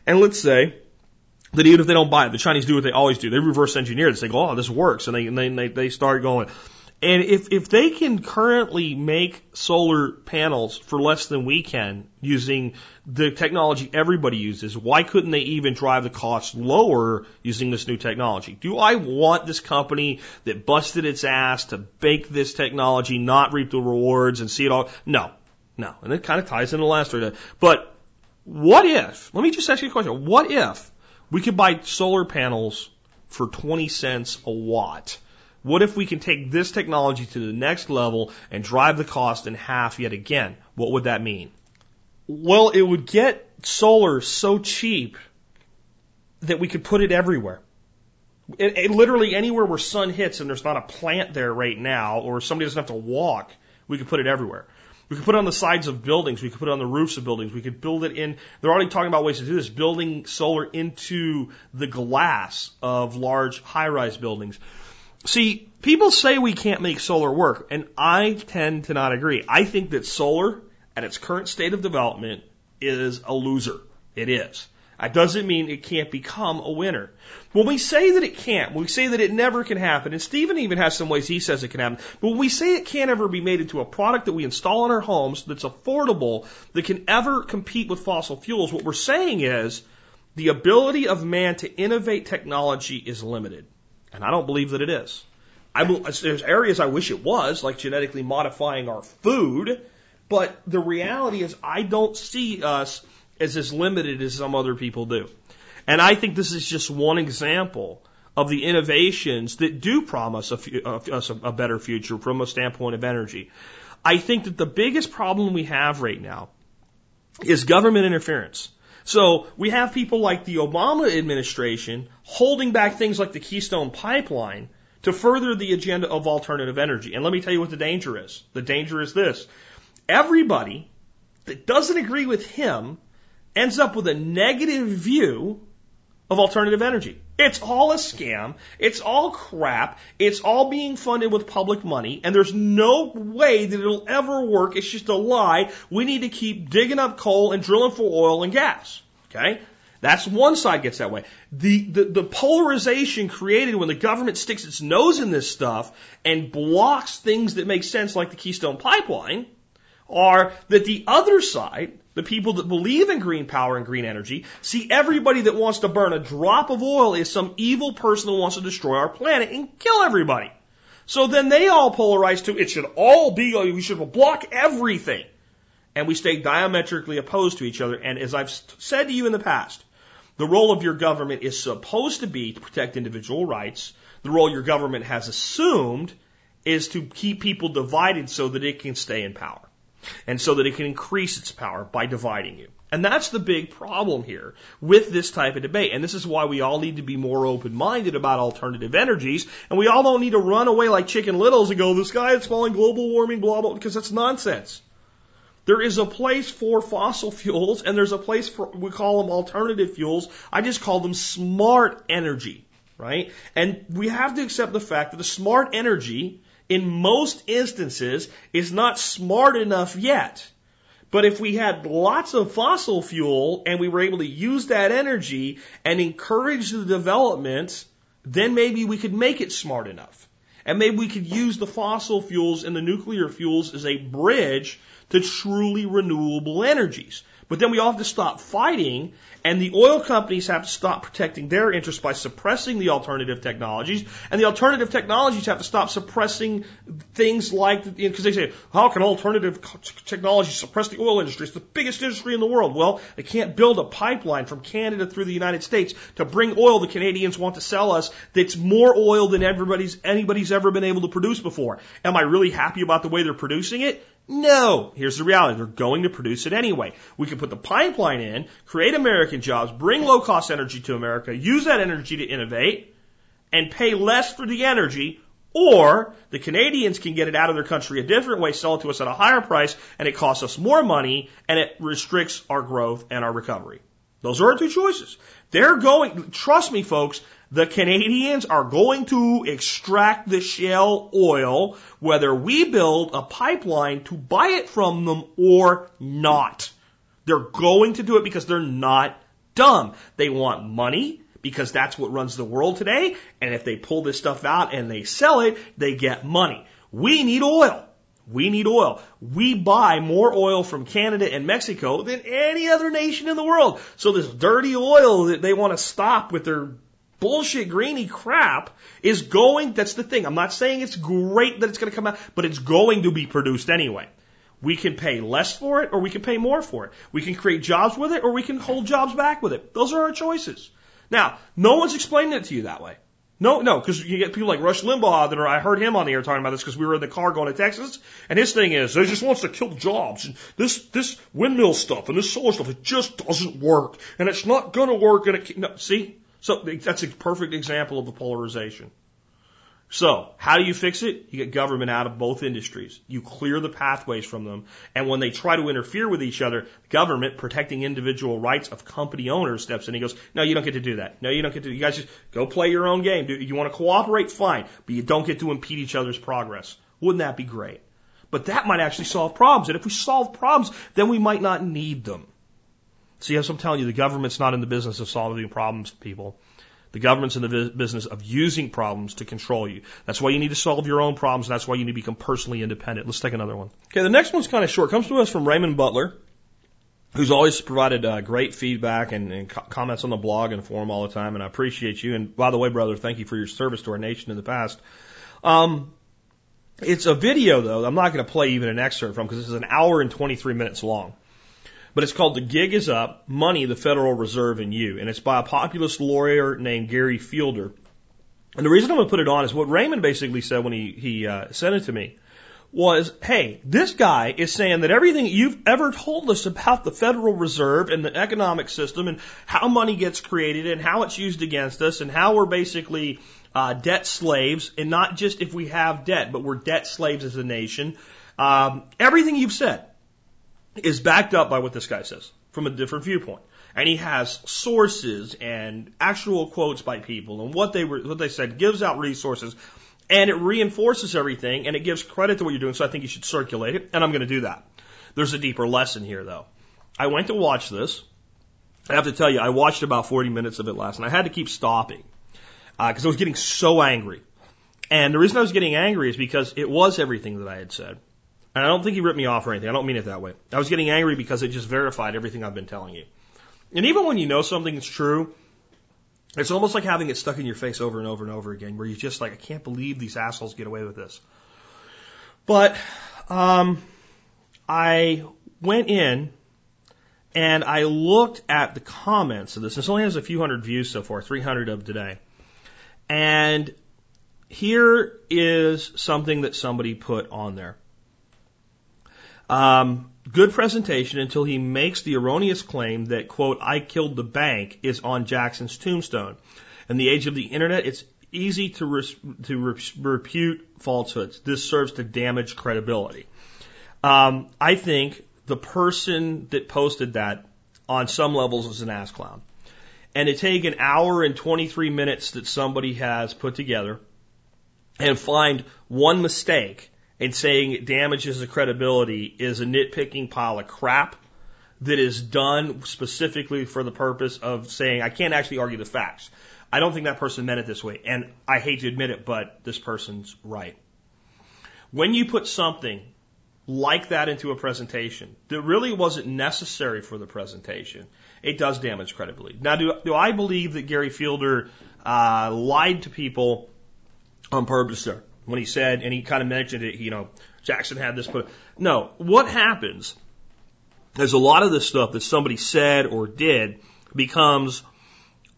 And let's say that even if they don't buy it, the Chinese do what they always do. They reverse engineer it. They go, oh, this works. And they, and they, they start going, and if, if they can currently make solar panels for less than we can using the technology everybody uses, why couldn't they even drive the cost lower using this new technology? Do I want this company that busted its ass to bake this technology, not reap the rewards and see it all? No, no. And it kind of ties into the last one. But what if, let me just ask you a question. What if we could buy solar panels for 20 cents a watt? What if we can take this technology to the next level and drive the cost in half yet again? What would that mean? Well, it would get solar so cheap that we could put it everywhere. It, it, literally anywhere where sun hits and there's not a plant there right now, or somebody doesn't have to walk, we could put it everywhere. We could put it on the sides of buildings. We could put it on the roofs of buildings. We could build it in. They're already talking about ways to do this, building solar into the glass of large high-rise buildings. See, people say we can't make solar work, and I tend to not agree. I think that solar, at its current state of development, is a loser. It is. That doesn't mean it can't become a winner. When we say that it can't, when we say that it never can happen, and Stephen even has some ways he says it can happen, but when we say it can't ever be made into a product that we install in our homes that's affordable, that can ever compete with fossil fuels, what we're saying is the ability of man to innovate technology is limited. And I don't believe that it is. I there's areas I wish it was, like genetically modifying our food, but the reality is I don't see us as as limited as some other people do. And I think this is just one example of the innovations that do promise a, uh, us a, a better future from a standpoint of energy. I think that the biggest problem we have right now is government interference. So we have people like the Obama administration holding back things like the Keystone Pipeline to further the agenda of alternative energy. And let me tell you what the danger is. The danger is this. Everybody that doesn't agree with him ends up with a negative view of alternative energy. It's all a scam. It's all crap. It's all being funded with public money, and there's no way that it'll ever work. It's just a lie. We need to keep digging up coal and drilling for oil and gas. Okay? That's one side gets that way. The, the, the polarization created when the government sticks its nose in this stuff and blocks things that make sense, like the Keystone Pipeline, are that the other side, the people that believe in green power and green energy, see everybody that wants to burn a drop of oil as some evil person that wants to destroy our planet and kill everybody. So then they all polarize to it should all be, oh, we should block everything. And we stay diametrically opposed to each other. And as I've said to you in the past, the role of your government is supposed to be to protect individual rights. The role your government has assumed is to keep people divided so that it can stay in power and so that it can increase its power by dividing you. And that's the big problem here with this type of debate. And this is why we all need to be more open minded about alternative energies. And we all don't need to run away like chicken littles and go, the sky is falling, global warming, blah, blah, because that's nonsense. There is a place for fossil fuels and there's a place for, we call them alternative fuels. I just call them smart energy, right? And we have to accept the fact that the smart energy in most instances is not smart enough yet. But if we had lots of fossil fuel and we were able to use that energy and encourage the development, then maybe we could make it smart enough. And maybe we could use the fossil fuels and the nuclear fuels as a bridge to truly renewable energies. But then we all have to stop fighting, and the oil companies have to stop protecting their interests by suppressing the alternative technologies, and the alternative technologies have to stop suppressing things like, because you know, they say, how can alternative technology suppress the oil industry? It's the biggest industry in the world. Well, they can't build a pipeline from Canada through the United States to bring oil the Canadians want to sell us that's more oil than everybody's, anybody's ever been able to produce before. Am I really happy about the way they're producing it? No. Here's the reality. They're going to produce it anyway. We can put the pipeline in, create American jobs, bring low cost energy to America, use that energy to innovate, and pay less for the energy, or the Canadians can get it out of their country a different way, sell it to us at a higher price, and it costs us more money, and it restricts our growth and our recovery. Those are our two choices. They're going, trust me folks, the Canadians are going to extract the shale oil, whether we build a pipeline to buy it from them or not. They're going to do it because they're not dumb. They want money because that's what runs the world today. And if they pull this stuff out and they sell it, they get money. We need oil. We need oil. We buy more oil from Canada and Mexico than any other nation in the world. So this dirty oil that they want to stop with their bullshit greeny crap is going, that's the thing. I'm not saying it's great that it's going to come out, but it's going to be produced anyway. We can pay less for it or we can pay more for it. We can create jobs with it or we can hold jobs back with it. Those are our choices. Now, no one's explaining it to you that way. No, no, because you get people like Rush Limbaugh that are, I heard him on the air talking about this because we were in the car going to Texas, and his thing is, he just wants to kill jobs, and this, this windmill stuff and this solar stuff, it just doesn't work, and it's not gonna work, and it, no, see? So that's a perfect example of a polarization. So, how do you fix it? You get government out of both industries. You clear the pathways from them. And when they try to interfere with each other, government protecting individual rights of company owners steps in and he goes, no, you don't get to do that. No, you don't get to, you guys just go play your own game. Do you want to cooperate? Fine. But you don't get to impede each other's progress. Wouldn't that be great? But that might actually solve problems. And if we solve problems, then we might not need them. See, as I'm telling you, the government's not in the business of solving problems, people. The government's in the business of using problems to control you. That's why you need to solve your own problems, and that's why you need to become personally independent. Let's take another one. Okay, the next one's kind of short. Comes to us from Raymond Butler, who's always provided uh, great feedback and, and co- comments on the blog and forum all the time, and I appreciate you. And by the way, brother, thank you for your service to our nation in the past. Um, it's a video, though. I'm not going to play even an excerpt from because this is an hour and 23 minutes long. But it's called The Gig is Up Money, the Federal Reserve, and You. And it's by a populist lawyer named Gary Fielder. And the reason I'm going to put it on is what Raymond basically said when he, he uh, sent it to me was, hey, this guy is saying that everything you've ever told us about the Federal Reserve and the economic system and how money gets created and how it's used against us and how we're basically uh, debt slaves, and not just if we have debt, but we're debt slaves as a nation. Um, everything you've said is backed up by what this guy says from a different viewpoint. And he has sources and actual quotes by people and what they were, what they said gives out resources and it reinforces everything and it gives credit to what you're doing. So I think you should circulate it. And I'm going to do that. There's a deeper lesson here though. I went to watch this. I have to tell you, I watched about 40 minutes of it last night. I had to keep stopping because uh, I was getting so angry. And the reason I was getting angry is because it was everything that I had said. And I don't think he ripped me off or anything. I don't mean it that way. I was getting angry because it just verified everything I've been telling you. And even when you know something is true, it's almost like having it stuck in your face over and over and over again, where you're just like, I can't believe these assholes get away with this. But um, I went in and I looked at the comments of this. This only has a few hundred views so far, 300 of today. And here is something that somebody put on there. Um, good presentation until he makes the erroneous claim that, quote, I killed the bank is on Jackson's tombstone. In the age of the internet, it's easy to, res- to re- repute falsehoods. This serves to damage credibility. Um, I think the person that posted that on some levels is an ass clown. And to take an hour and 23 minutes that somebody has put together and find one mistake and saying it damages the credibility is a nitpicking pile of crap that is done specifically for the purpose of saying, I can't actually argue the facts. I don't think that person meant it this way. And I hate to admit it, but this person's right. When you put something like that into a presentation that really wasn't necessary for the presentation, it does damage credibility. Now, do, do I believe that Gary Fielder uh, lied to people on purpose there when he said, and he kind of mentioned it, you know, Jackson had this, but no. What happens is a lot of this stuff that somebody said or did becomes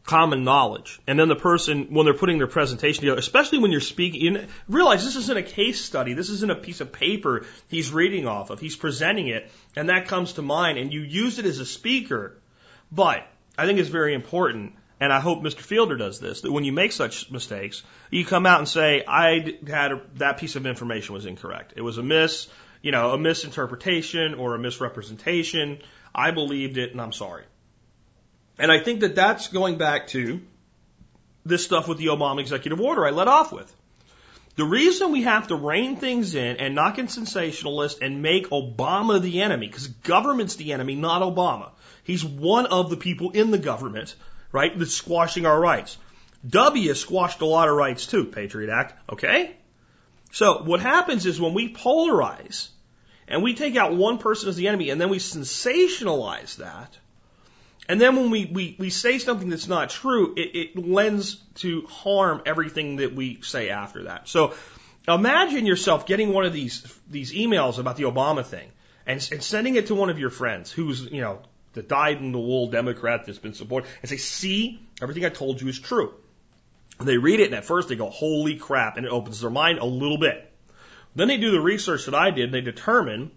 common knowledge. And then the person, when they're putting their presentation together, especially when you're speaking, you realize this isn't a case study. This isn't a piece of paper he's reading off of. He's presenting it, and that comes to mind, and you use it as a speaker. But I think it's very important, and I hope Mr. Fielder does this, that when you make such mistakes, you come out and say, I had a, that piece of information was incorrect. It was a miss, you know, a misinterpretation or a misrepresentation. I believed it, and I'm sorry. And I think that that's going back to this stuff with the Obama executive order I let off with. The reason we have to rein things in and not get sensationalist and make Obama the enemy, because government's the enemy, not Obama. He's one of the people in the government, right, that's squashing our rights. W squashed a lot of rights too, Patriot Act, okay? So what happens is when we polarize and we take out one person as the enemy and then we sensationalize that, and then when we, we, we say something that's not true, it, it lends to harm everything that we say after that. So imagine yourself getting one of these, these emails about the Obama thing and, and sending it to one of your friends who's, you know, the dyed in the wool Democrat that's been supported and say, see, everything I told you is true. And they read it and at first they go, holy crap, and it opens their mind a little bit. Then they do the research that I did and they determine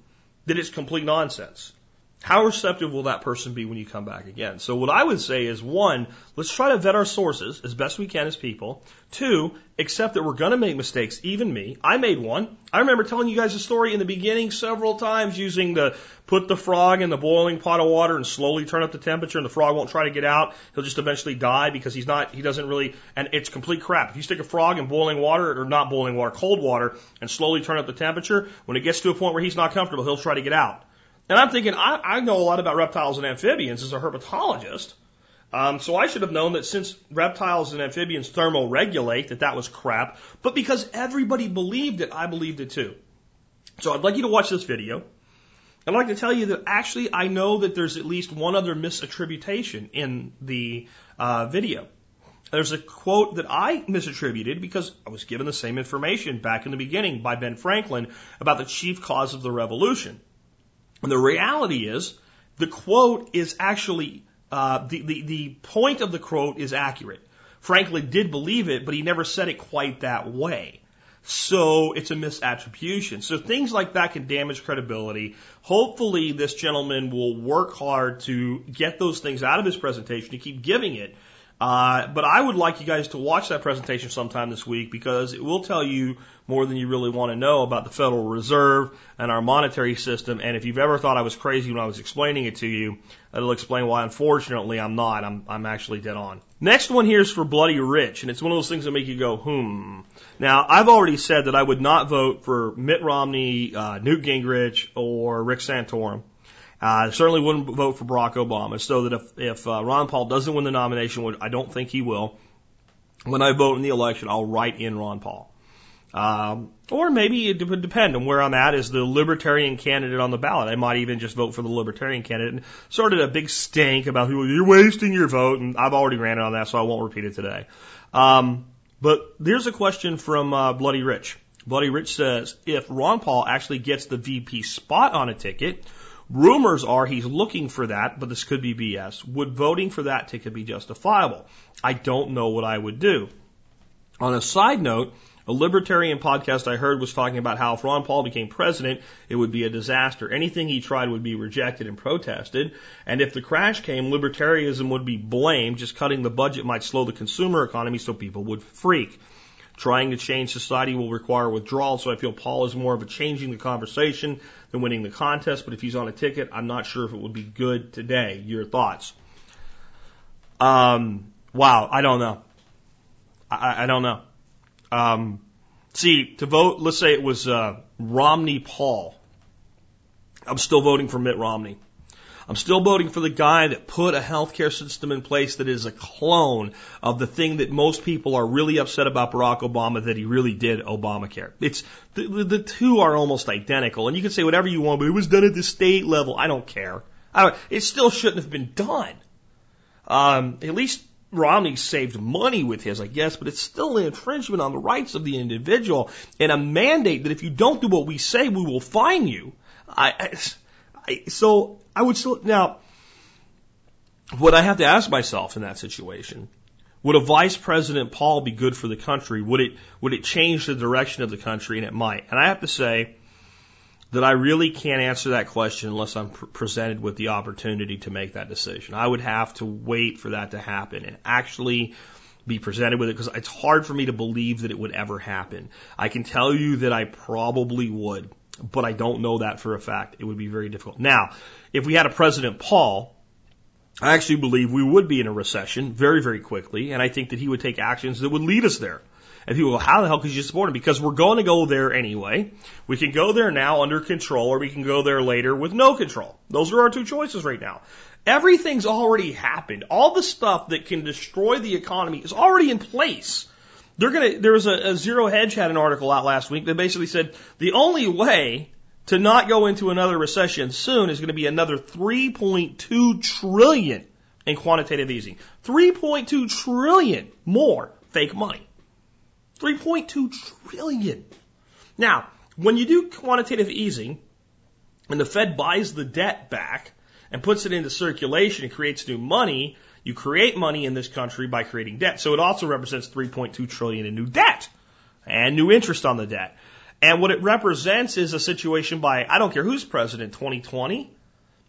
that it's complete nonsense. How receptive will that person be when you come back again? So what I would say is one, let's try to vet our sources as best we can as people. Two, accept that we're going to make mistakes, even me. I made one. I remember telling you guys a story in the beginning several times using the put the frog in the boiling pot of water and slowly turn up the temperature and the frog won't try to get out. He'll just eventually die because he's not, he doesn't really, and it's complete crap. If you stick a frog in boiling water or not boiling water, cold water and slowly turn up the temperature, when it gets to a point where he's not comfortable, he'll try to get out. And I'm thinking, I, I know a lot about reptiles and amphibians as a herpetologist. Um, so I should have known that since reptiles and amphibians thermoregulate, that that was crap. But because everybody believed it, I believed it too. So I'd like you to watch this video. I'd like to tell you that actually I know that there's at least one other misattribution in the uh, video. There's a quote that I misattributed because I was given the same information back in the beginning by Ben Franklin about the chief cause of the revolution. And the reality is, the quote is actually, uh, the, the, the point of the quote is accurate. Franklin did believe it, but he never said it quite that way. So it's a misattribution. So things like that can damage credibility. Hopefully this gentleman will work hard to get those things out of his presentation, to keep giving it, uh, but I would like you guys to watch that presentation sometime this week because it will tell you more than you really want to know about the Federal Reserve and our monetary system. And if you've ever thought I was crazy when I was explaining it to you, it'll explain why unfortunately I'm not. I'm, I'm actually dead on. Next one here is for Bloody Rich, and it's one of those things that make you go, hmm. Now, I've already said that I would not vote for Mitt Romney, uh, Newt Gingrich, or Rick Santorum. I certainly wouldn't vote for Barack Obama. So that if, if uh, Ron Paul doesn't win the nomination, which I don't think he will, when I vote in the election, I'll write in Ron Paul. Um, or maybe it would depend on where I'm at as the libertarian candidate on the ballot. I might even just vote for the libertarian candidate and started a big stink about who you're wasting your vote, and I've already ranted on that, so I won't repeat it today. Um, but there's a question from uh, Bloody Rich. Bloody Rich says, if Ron Paul actually gets the VP spot on a ticket, Rumors are he's looking for that, but this could be BS. Would voting for that ticket be justifiable? I don't know what I would do. On a side note, A libertarian podcast I heard was talking about how if Ron Paul became president, it would be a disaster. Anything he tried would be rejected and protested. And if the crash came, libertarianism would be blamed. Just cutting the budget might slow the consumer economy so people would freak. Trying to change society will require withdrawal, so I feel Paul is more of a changing the conversation than winning the contest. But if he's on a ticket, I'm not sure if it would be good today. Your thoughts? Um, wow, I don't know. I, I don't know. Um, see, to vote, let's say it was uh, Romney Paul. I'm still voting for Mitt Romney. I'm still voting for the guy that put a healthcare system in place that is a clone of the thing that most people are really upset about Barack Obama that he really did Obamacare. It's the, the two are almost identical, and you can say whatever you want, but it was done at the state level. I don't care. I don't, it still shouldn't have been done. Um, at least Romney saved money with his, I guess, but it's still an infringement on the rights of the individual and a mandate that if you don't do what we say, we will fine you. I, I, I so I would still now. What I have to ask myself in that situation: Would a Vice President Paul be good for the country? Would it would it change the direction of the country? And it might. And I have to say, that I really can't answer that question unless I'm pr- presented with the opportunity to make that decision. I would have to wait for that to happen and actually be presented with it because it's hard for me to believe that it would ever happen. I can tell you that I probably would, but I don't know that for a fact. It would be very difficult. Now, if we had a President Paul, I actually believe we would be in a recession very, very quickly, and I think that he would take actions that would lead us there. And people go, how the hell could you support him? Because we're going to go there anyway. We can go there now under control, or we can go there later with no control. Those are our two choices right now. Everything's already happened. All the stuff that can destroy the economy is already in place. They're gonna. There was a, a Zero Hedge had an article out last week that basically said the only way to not go into another recession soon is going to be another 3.2 trillion in quantitative easing. 3.2 trillion more fake money. 3.2 trillion. Now, when you do quantitative easing and the Fed buys the debt back and puts it into circulation and creates new money, you create money in this country by creating debt. So it also represents 3.2 trillion in new debt and new interest on the debt. And what it represents is a situation by, I don't care who's president, 2020,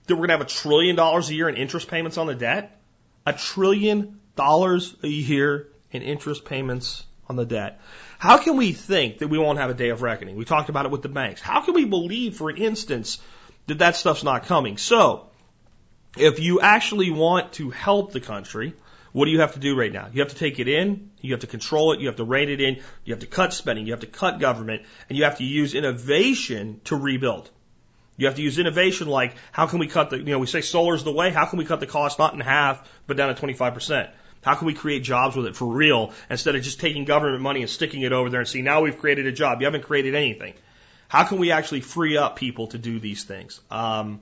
that we're going to have a trillion dollars a year in interest payments on the debt. A trillion dollars a year in interest payments on the debt. How can we think that we won't have a day of reckoning? We talked about it with the banks. How can we believe, for an instance, that that stuff's not coming? So, if you actually want to help the country, what do you have to do right now? You have to take it in, you have to control it, you have to rein it in, you have to cut spending, you have to cut government, and you have to use innovation to rebuild. You have to use innovation like how can we cut the, you know, we say solar's the way, how can we cut the cost not in half, but down to 25%? How can we create jobs with it for real instead of just taking government money and sticking it over there and saying, now we've created a job. You haven't created anything. How can we actually free up people to do these things? Um,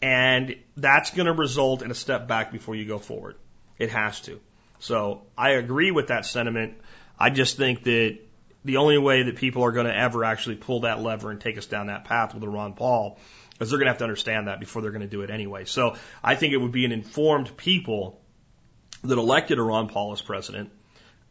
and that's going to result in a step back before you go forward. It has to. So I agree with that sentiment. I just think that the only way that people are going to ever actually pull that lever and take us down that path with Ron Paul is they're going to have to understand that before they're going to do it anyway. So I think it would be an informed people that elected Ron Paul as president.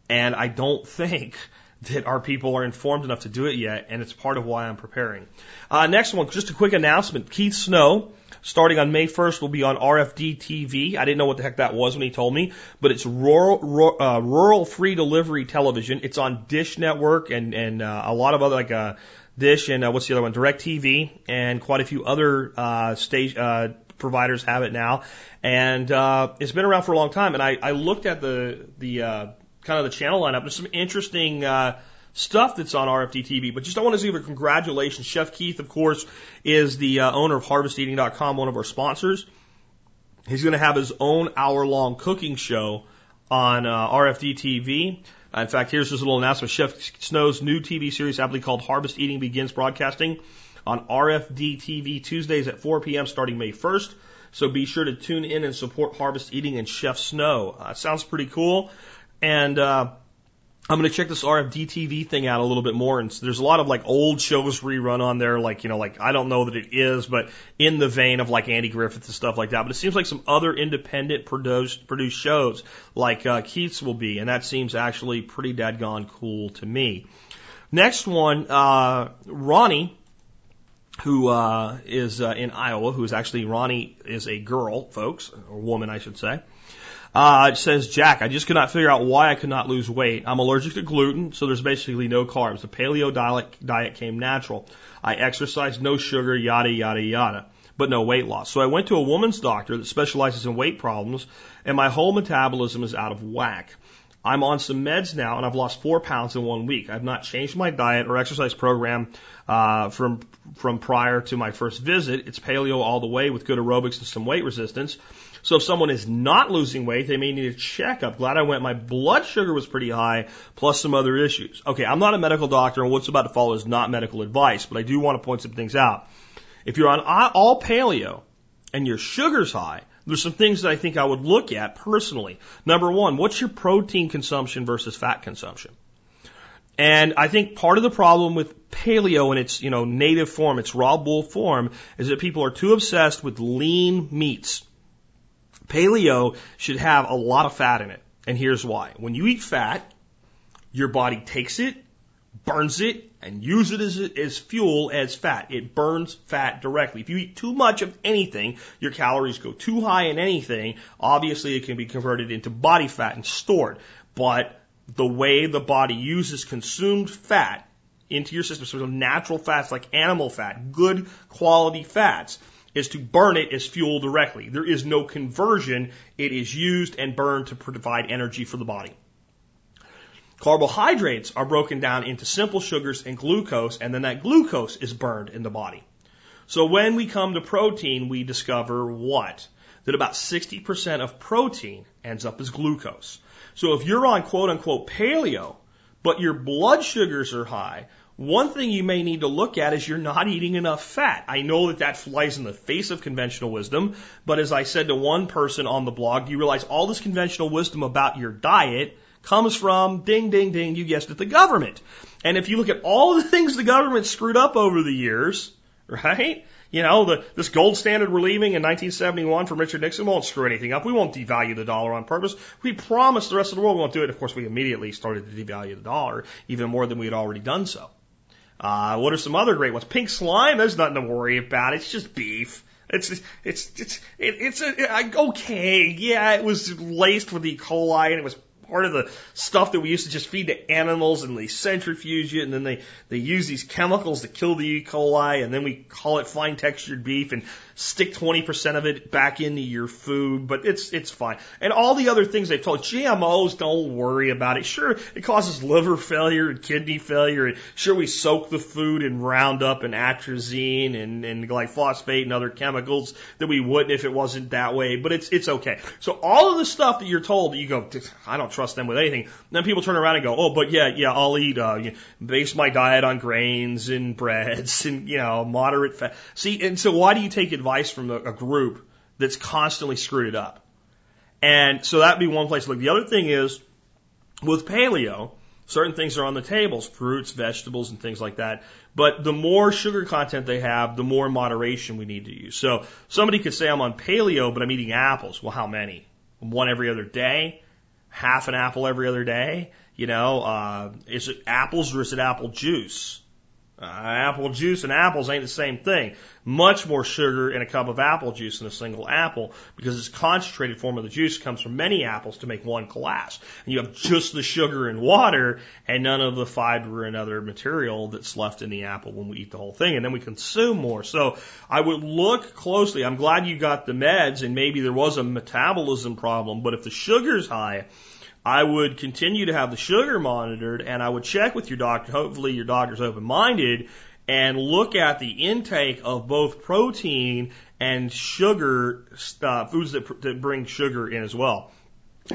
And I don't think that our people are informed enough to do it yet, and it's part of why I'm preparing. Uh, next one, just a quick announcement. Keith Snow, starting on May 1st, will be on RFD TV. I didn't know what the heck that was when he told me, but it's rural, rural, uh, rural free delivery television. It's on Dish Network and, and uh, a lot of other, like uh, Dish and uh, what's the other one? Direct TV and quite a few other uh, stage, uh, providers have it now, and uh, it's been around for a long time. And I, I looked at the the uh, kind of the channel lineup. There's some interesting uh, stuff that's on RFD TV. But just I want to give a congratulations, Chef Keith. Of course, is the uh, owner of HarvestEating.com, one of our sponsors. He's going to have his own hour long cooking show on uh, RFD TV. Uh, in fact, here's his little announcement. Chef Snow's new TV series, aptly called Harvest Eating, begins broadcasting on RFD TV Tuesdays at 4 p.m. starting May 1st. So be sure to tune in and support Harvest Eating and Chef Snow. Uh, sounds pretty cool. And uh, I'm going to check this RFDTV thing out a little bit more. And there's a lot of like old shows rerun on there, like, you know, like I don't know that it is, but in the vein of like Andy Griffith and stuff like that. But it seems like some other independent produced, produced shows like uh, Keith's will be. And that seems actually pretty dadgone cool to me. Next one, uh, Ronnie, who uh, is uh, in Iowa, who is actually Ronnie is a girl, folks, or woman, I should say. Uh, it says, Jack, I just could not figure out why I could not lose weight. I'm allergic to gluten, so there's basically no carbs. The paleo diet, diet came natural. I exercise, no sugar, yada, yada, yada, but no weight loss. So I went to a woman's doctor that specializes in weight problems, and my whole metabolism is out of whack. I'm on some meds now, and I've lost four pounds in one week. I've not changed my diet or exercise program uh, from from prior to my first visit. It's paleo all the way with good aerobics and some weight resistance. So if someone is not losing weight, they may need a checkup. Glad I went. My blood sugar was pretty high, plus some other issues. Okay, I'm not a medical doctor, and what's about to follow is not medical advice, but I do want to point some things out. If you're on all paleo and your sugar's high, there's some things that I think I would look at personally. Number one, what's your protein consumption versus fat consumption? And I think part of the problem with paleo in its, you know, native form, its raw bull form, is that people are too obsessed with lean meats. Paleo should have a lot of fat in it. And here's why. When you eat fat, your body takes it, burns it, and uses it as, as fuel as fat. It burns fat directly. If you eat too much of anything, your calories go too high in anything, obviously it can be converted into body fat and stored. But the way the body uses consumed fat into your system, so natural fats like animal fat, good quality fats, is to burn it as fuel directly. There is no conversion. It is used and burned to provide energy for the body. Carbohydrates are broken down into simple sugars and glucose, and then that glucose is burned in the body. So when we come to protein, we discover what? That about 60% of protein ends up as glucose. So if you're on quote unquote paleo, but your blood sugars are high, one thing you may need to look at is you're not eating enough fat. I know that that flies in the face of conventional wisdom, but as I said to one person on the blog, do you realize all this conventional wisdom about your diet comes from, ding, ding, ding, you guessed it, the government. And if you look at all the things the government screwed up over the years, right? You know, the, this gold standard we're leaving in 1971 from Richard Nixon won't screw anything up. We won't devalue the dollar on purpose. We promised the rest of the world we won't do it. Of course, we immediately started to devalue the dollar even more than we had already done so. Uh, what are some other great ones? Pink slime, there's nothing to worry about. It's just beef. It's it's it's it, it's a, okay. Yeah, it was laced with E. coli and it was part of the stuff that we used to just feed to animals and they centrifuge it and then they, they use these chemicals to kill the E. coli and then we call it fine textured beef and stick 20% of it back into your food, but it's, it's fine. And all the other things they've told, GMOs, don't worry about it. Sure, it causes liver failure and kidney failure. And sure, we soak the food in Roundup and atrazine and, and glyphosate and other chemicals that we wouldn't if it wasn't that way, but it's, it's okay. So all of the stuff that you're told, you go, I don't trust them with anything. Then people turn around and go, oh, but yeah, yeah, I'll eat, uh, base my diet on grains and breads and, you know, moderate fat. See, and so why do you take advice from a, a group that's constantly screwed it up? And so that'd be one place to look. The other thing is with paleo, certain things are on the tables, fruits, vegetables, and things like that. But the more sugar content they have, the more moderation we need to use. So somebody could say I'm on paleo, but I'm eating apples. Well, how many? One every other day? half an apple every other day? You know, uh, is it apples or is it apple juice? Uh, apple juice and apples ain't the same thing. Much more sugar in a cup of apple juice than a single apple because this concentrated form of the juice comes from many apples to make one glass. And you have just the sugar and water and none of the fiber and other material that's left in the apple when we eat the whole thing. And then we consume more. So I would look closely. I'm glad you got the meds and maybe there was a metabolism problem, but if the sugar's high, I would continue to have the sugar monitored and I would check with your doctor. Hopefully your doctor's open minded and look at the intake of both protein and sugar uh, foods that, that bring sugar in as well.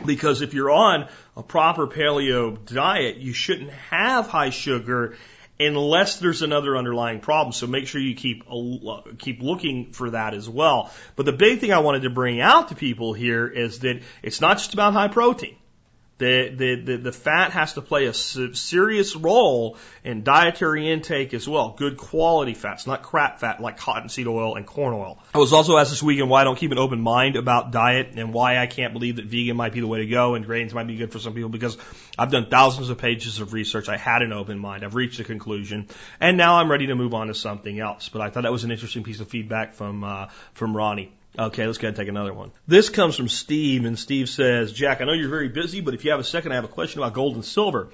Because if you're on a proper paleo diet, you shouldn't have high sugar unless there's another underlying problem. So make sure you keep keep looking for that as well. But the big thing I wanted to bring out to people here is that it's not just about high protein The, the, the, the fat has to play a serious role in dietary intake as well. Good quality fats, not crap fat like cottonseed oil and corn oil. I was also asked this weekend why I don't keep an open mind about diet and why I can't believe that vegan might be the way to go and grains might be good for some people because I've done thousands of pages of research. I had an open mind. I've reached a conclusion and now I'm ready to move on to something else. But I thought that was an interesting piece of feedback from, uh, from Ronnie. Okay, let's go ahead and take another one. This comes from Steve, and Steve says, Jack, I know you're very busy, but if you have a second, I have a question about gold and silver.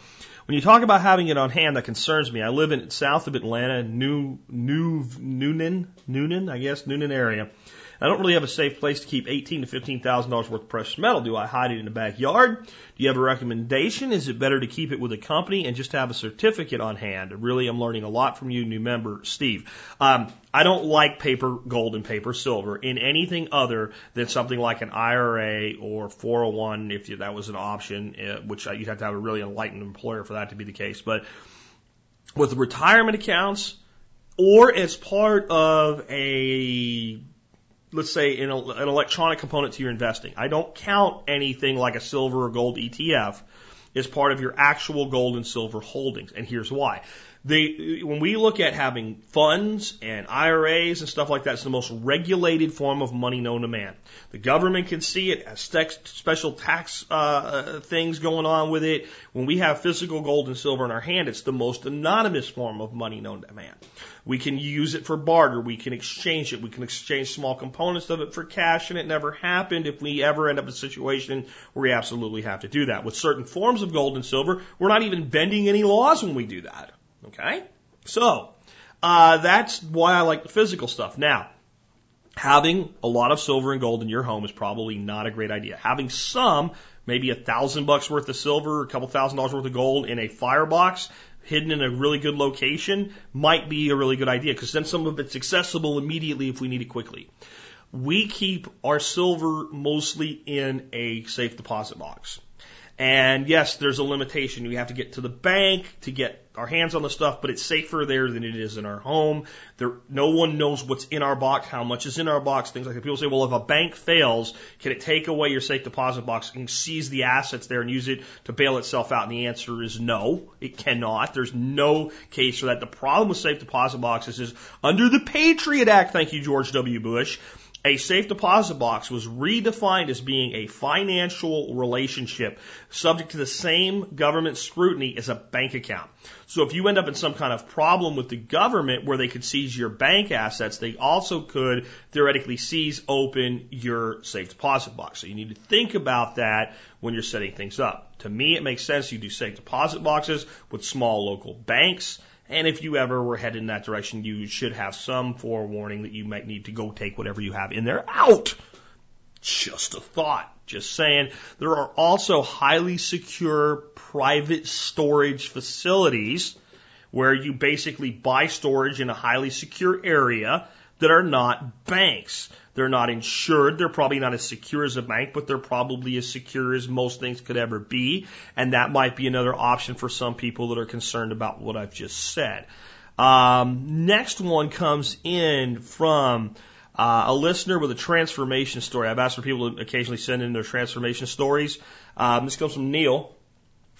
When you talk about having it on hand, that concerns me. I live in south of Atlanta, New New Noonan, Newnan, I guess, Noonan area. I don't really have a safe place to keep eighteen to fifteen thousand dollars worth of precious metal. Do I hide it in the backyard? Do you have a recommendation? Is it better to keep it with a company and just have a certificate on hand? Really, I'm learning a lot from you, new member Steve. Um, I don't like paper gold and paper silver in anything other than something like an IRA or 401, if that was an option, uh, which you'd have to have a really enlightened employer for that to be the case. But with retirement accounts or as part of a let's say an, an electronic component to your investing. I don't count anything like a silver or gold ETF as part of your actual gold and silver holdings. And here's why. They, when we look at having funds and IRAs and stuff like that, it's the most regulated form of money known to man. The government can see it, has special tax uh, uh, things going on with it. When we have physical gold and silver in our hand, it's the most anonymous form of money known to man. We can use it for barter. We can exchange it. We can exchange small components of it for cash, and it never happened if we ever end up in a situation where we absolutely have to do that. With certain forms of gold and silver, we're not even bending any laws when we do that. Okay? So, uh, that's why I like the physical stuff. Now, having a lot of silver and gold in your home is probably not a great idea. Having some, maybe a thousand bucks worth of silver, a couple thousand dollars worth of gold in a firebox hidden in a really good location might be a really good idea because then some of it's accessible immediately if we need it quickly. We keep our silver mostly in a safe deposit box. And yes, there's a limitation. We have to get to the bank to get our hands on the stuff, but it's safer there than it is in our home. There, no one knows what's in our box, how much is in our box, things like that. People say, well, if a bank fails, can it take away your safe deposit box and seize the assets there and use it to bail itself out? And the answer is no, it cannot. There's no case for that. The problem with safe deposit boxes is under the Patriot Act, thank you, George W. Bush, a safe deposit box was redefined as being a financial relationship subject to the same government scrutiny as a bank account. So if you end up in some kind of problem with the government where they could seize your bank assets, they also could theoretically seize open your safe deposit box. So you need to think about that when you're setting things up. To me, it makes sense you do safe deposit boxes with small local banks and if you ever were headed in that direction, you should have some forewarning that you might need to go take whatever you have in there out. Just a thought. Just saying. There are also highly secure private storage facilities where you basically buy storage in a highly secure area that are not banks. They're not insured. They're probably not as secure as a bank, but they're probably as secure as most things could ever be. And that might be another option for some people that are concerned about what I've just said. Um, next one comes in from uh, a listener with a transformation story. I've asked for people to occasionally send in their transformation stories. Um, this comes from Neil.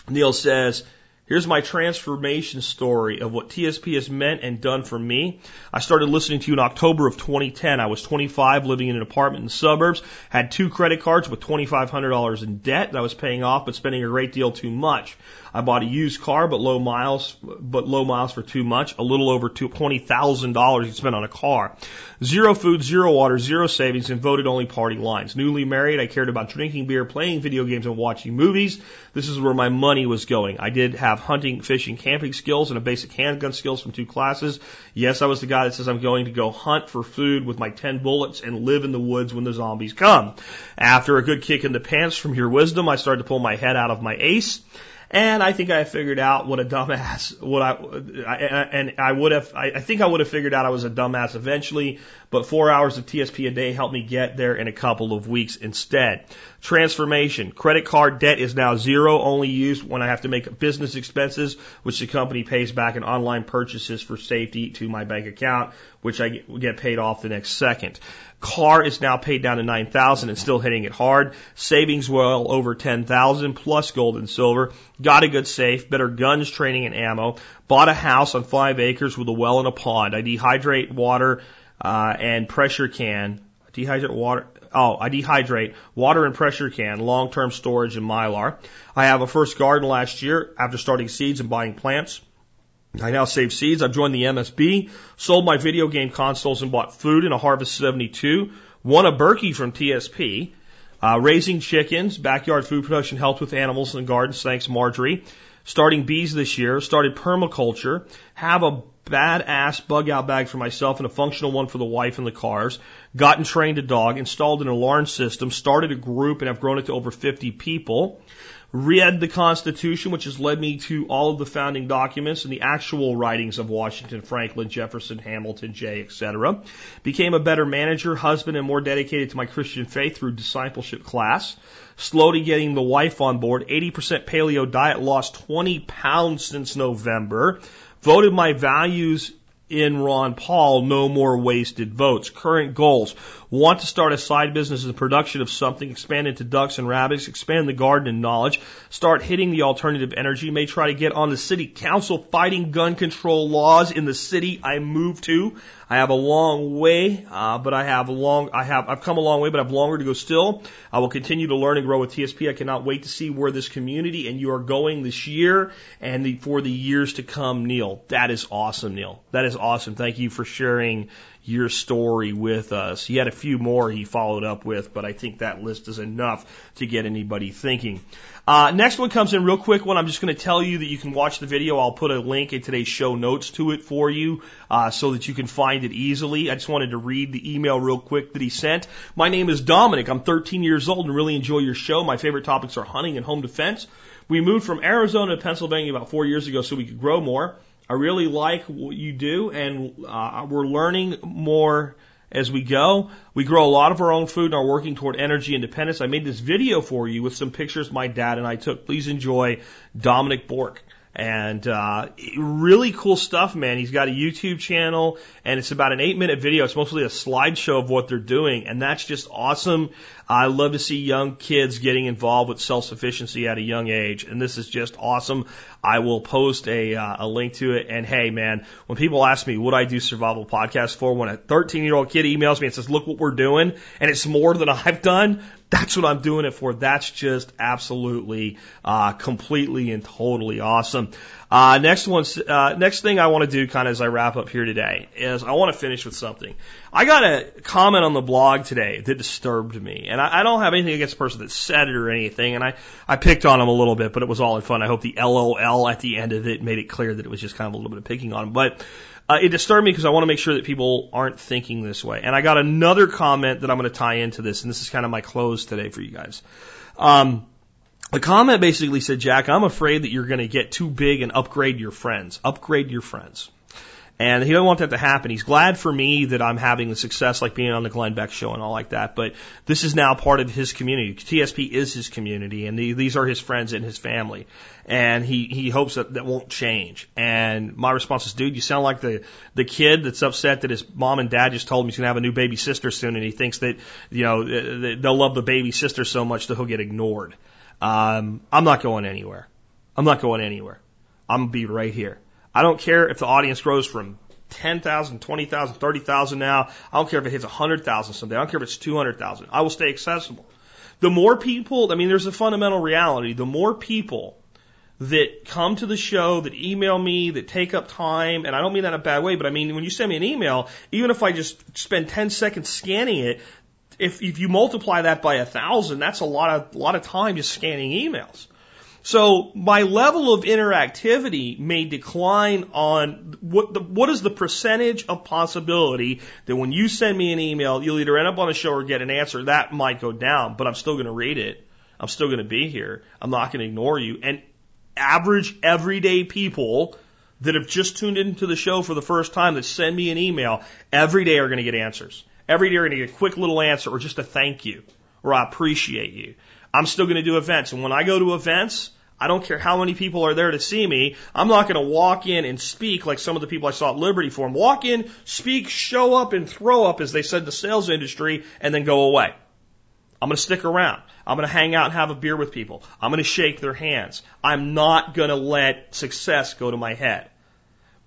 Neil says, Here's my transformation story of what TSP has meant and done for me. I started listening to you in October of 2010. I was 25, living in an apartment in the suburbs, had two credit cards with $2,500 in debt that I was paying off, but spending a great deal too much. I bought a used car, but low miles, but low miles for too much. A little over twenty thousand dollars you spent on a car. Zero food, zero water, zero savings, and voted only party lines. Newly married, I cared about drinking beer, playing video games, and watching movies. This is where my money was going. I did have hunting, fishing, camping skills, and a basic handgun skills from two classes. Yes, I was the guy that says I'm going to go hunt for food with my ten bullets and live in the woods when the zombies come. After a good kick in the pants from your wisdom, I started to pull my head out of my ace And I think I figured out what a dumbass, what I, I and I would have, I, I think I would have figured out I was a dumbass eventually, but four hours of TSP a day helped me get there in a couple of weeks instead. Transformation. Credit card debt is now zero, only used when I have to make business expenses, which the company pays back in online purchases for safety to my bank account, which I get paid off the next second. Car is now paid down to 9,000 and still hitting it hard. Savings well over 10,000 plus gold and silver. Got a good safe, better guns, training and ammo. Bought a house on five acres with a well and a pond. I dehydrate water, uh, and pressure can. Dehydrate water. Oh, I dehydrate water and pressure can, long-term storage in Mylar. I have a first garden last year after starting seeds and buying plants. I now save seeds. I've joined the MSB, sold my video game consoles and bought food in a Harvest 72, won a Berkey from TSP, uh, raising chickens, backyard food production helped with animals the gardens, thanks Marjory. Starting bees this year, started permaculture, have a badass bug out bag for myself and a functional one for the wife and the cars, gotten trained a dog, installed an alarm system, started a group and have grown it to over 50 people read the Constitution, which has led me to all of the founding documents and the actual writings of Washington, Franklin, Jefferson, Hamilton, Jay, etc. Became a better manager, husband, and more dedicated to my Christian faith through discipleship class. Slowly getting the wife on board. 80% paleo diet, lost 20 pounds since November. Voted my values in Ron Paul, no more wasted votes. Current goals. Want to start a side business in the production of something, expand into ducks and rabbits, expand the garden and knowledge, start hitting the alternative energy, may try to get on the city council fighting gun control laws in the city I moved to. I have a long way, uh, but I have a long, I have, I've come a long way, but I have longer to go still. I will continue to learn and grow with TSP. I cannot wait to see where this community and you are going this year and the, for the years to come, Neil. That is awesome, Neil. That is awesome. Thank you for sharing your story with us. He had a few more he followed up with, but I think that list is enough to get anybody thinking. Uh, next one comes in real quick one. I'm just going to tell you that you can watch the video. I'll put a link in today's show notes to it for you uh, so that you can find it easily. I just wanted to read the email real quick that he sent. My name is Dominic. I'm 13 years old and really enjoy your show. My favorite topics are hunting and home defense. We moved from Arizona to Pennsylvania about four years ago so we could grow more. I really like what you do, and uh, we're learning more as we go. We grow a lot of our own food and are working toward energy independence. I made this video for you with some pictures my dad and I took. Please enjoy Dominic Bork. And uh, really cool stuff, man. He's got a YouTube channel, and it's about an eight minute video. It's mostly a slideshow of what they're doing, and that's just awesome. I love to see young kids getting involved with self sufficiency at a young age, and this is just awesome. I will post a, uh, a link to it. And hey, man, when people ask me what I do survival podcast for, when a 13 year old kid emails me and says, "Look what we're doing," and it's more than I've done, that's what I'm doing it for. That's just absolutely, uh, completely and totally awesome. Uh, next one, uh, next thing I want to do kind of as I wrap up here today is I want to finish with something. I got a comment on the blog today that disturbed me and I, I don't have anything against the person that said it or anything and I, I picked on him a little bit, but it was all in fun. I hope the LOL at the end of it made it clear that it was just kind of a little bit of picking on him, but uh, it disturbed me because I want to make sure that people aren't thinking this way. And I got another comment that I'm going to tie into this, and this is kind of my close today for you guys. Um, the comment basically said, Jack, I'm afraid that you're going to get too big and upgrade your friends. Upgrade your friends. And he doesn't want that to happen. He's glad for me that I'm having the success like being on the Glenn Beck show and all like that. But this is now part of his community. TSP is his community and these are his friends and his family. And he, he hopes that that won't change. And my response is, dude, you sound like the, the kid that's upset that his mom and dad just told him he's going to have a new baby sister soon. And he thinks that, you know, they'll love the baby sister so much that he'll get ignored. Um, I'm not going anywhere. I'm not going anywhere. I'm going to be right here. I don't care if the audience grows from 10,000, 20,000, 30,000 now. I don't care if it hits 100,000 someday. I don't care if it's 200,000. I will stay accessible. The more people, I mean, there's a fundamental reality. The more people that come to the show, that email me, that take up time, and I don't mean that in a bad way, but I mean, when you send me an email, even if I just spend 10 seconds scanning it, if, if you multiply that by a thousand, that's a lot of, a lot of time just scanning emails. So my level of interactivity may decline on what the, what is the percentage of possibility that when you send me an email, you'll either end up on a show or get an answer. That might go down, but I'm still going to read it. I'm still going to be here. I'm not going to ignore you. And average, everyday people that have just tuned into the show for the first time that send me an email every day are going to get answers. Every day are going to get a quick little answer or just a thank you or I appreciate you. I'm still going to do events. And when I go to events, I don't care how many people are there to see me. I'm not going to walk in and speak like some of the people I saw at Liberty Forum. Walk in, speak, show up, and throw up, as they said the sales industry, and then go away. I'm going to stick around. I'm going to hang out and have a beer with people. I'm going to shake their hands. I'm not going to let success go to my head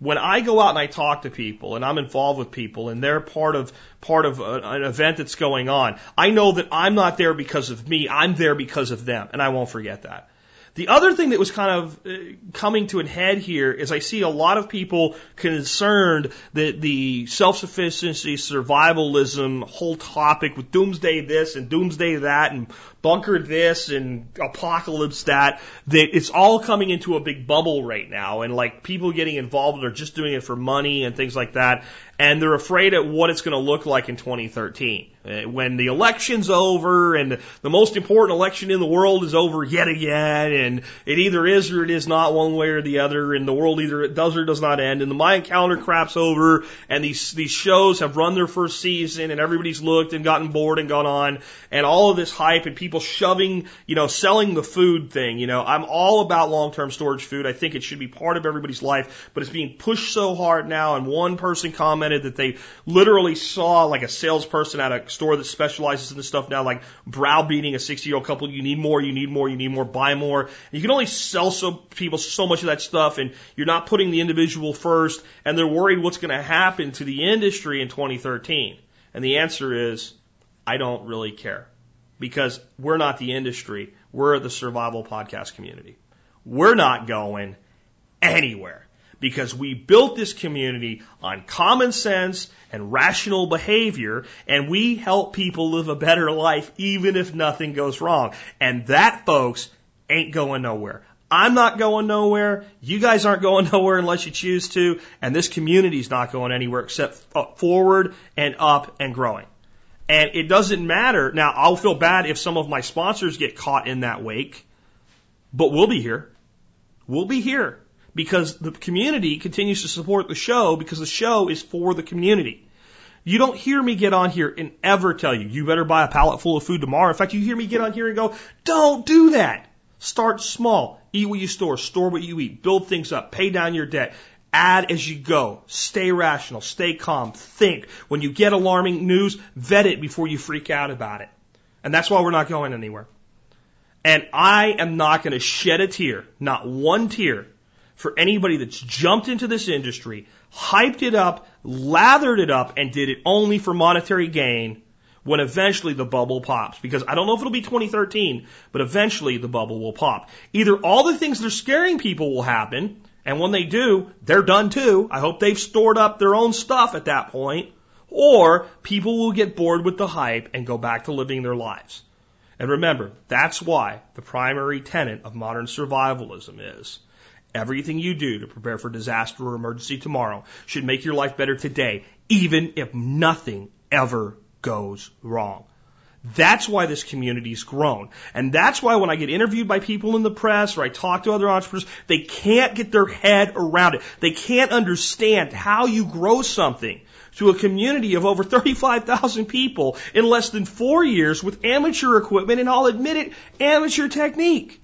when I go out and I talk to people and I'm involved with people and they're part of part of a, an event that's going on, I know that I'm not there because of me. I'm there because of them, and I won't forget that. The other thing that was kind of uh, coming to a head here is I see a lot of people concerned that the self-sufficiency, survivalism whole topic with doomsday this and doomsday that and bunker this and apocalypse that, that it's all coming into a big bubble right now. And like people getting involved are just doing it for money and things like that. And they're afraid of what it's going to look like in 2013. Uh, when the election's over and the most important election in the world is over yet again, and it either is or it is not one way or the other, and the world either it does or does not end, and the Mayan calendar crap's over, and these these shows have run their first season, and everybody's looked and gotten bored and gone on, and all of this hype and people shoving, you know, selling the food thing. You know, I'm all about long-term storage food. I think it should be part of everybody's life, but it's being pushed so hard now. And one person commented that they literally saw like a salesperson at a store that specializes in this stuff now, like browbeating a 60 year old couple. You need more, you need more, you need more, buy more. And you can only sell so people so much of that stuff and you're not putting the individual first and they're worried what's going to happen to the industry in 2013. And the answer is, I don't really care because we're not the industry. We're the survival podcast community. We're not going anywhere because we built this community on common sense and rational behavior, and we help people live a better life even if nothing goes wrong. And that, folks, ain't going nowhere. I'm not going nowhere. You guys aren't going nowhere unless you choose to. And this community's not going anywhere except forward and up and growing. And it doesn't matter. Now, I'll feel bad if some of my sponsors get caught in that wake, but we'll be here. We'll be here because the community continues to support the show because the show is for the community. You don't hear me get on here and ever tell you, you better buy a pallet full of food tomorrow. In fact, you hear me get on here and go, don't do that. Start small. Eat what you store. Store what you eat. Build things up. Pay down your debt. Add as you go. Stay rational. Stay calm. Think. When you get alarming news, vet it before you freak out about it. And that's why we're not going anywhere. And I am not going to shed a tear, not one tear, for anybody that's jumped into this industry, hyped it up, lathered it up, and did it only for monetary gain when eventually the bubble pops. Because I don't know if it'll be 2013, but eventually the bubble will pop. Either all the things that are scaring people will happen, and when they do, they're done too. I hope they've stored up their own stuff at that point. Or people will get bored with the hype and go back to living their lives. And remember, that's why the primary tenet of modern survivalism is Everything you do to prepare for disaster or emergency tomorrow should make your life better today, even if nothing ever goes wrong. That's why this community's grown. And that's why when I get interviewed by people in the press or I talk to other entrepreneurs, they can't get their head around it. They can't understand how you grow something to a community of over 35,000 people in less than four years with amateur equipment and I'll admit it, amateur technique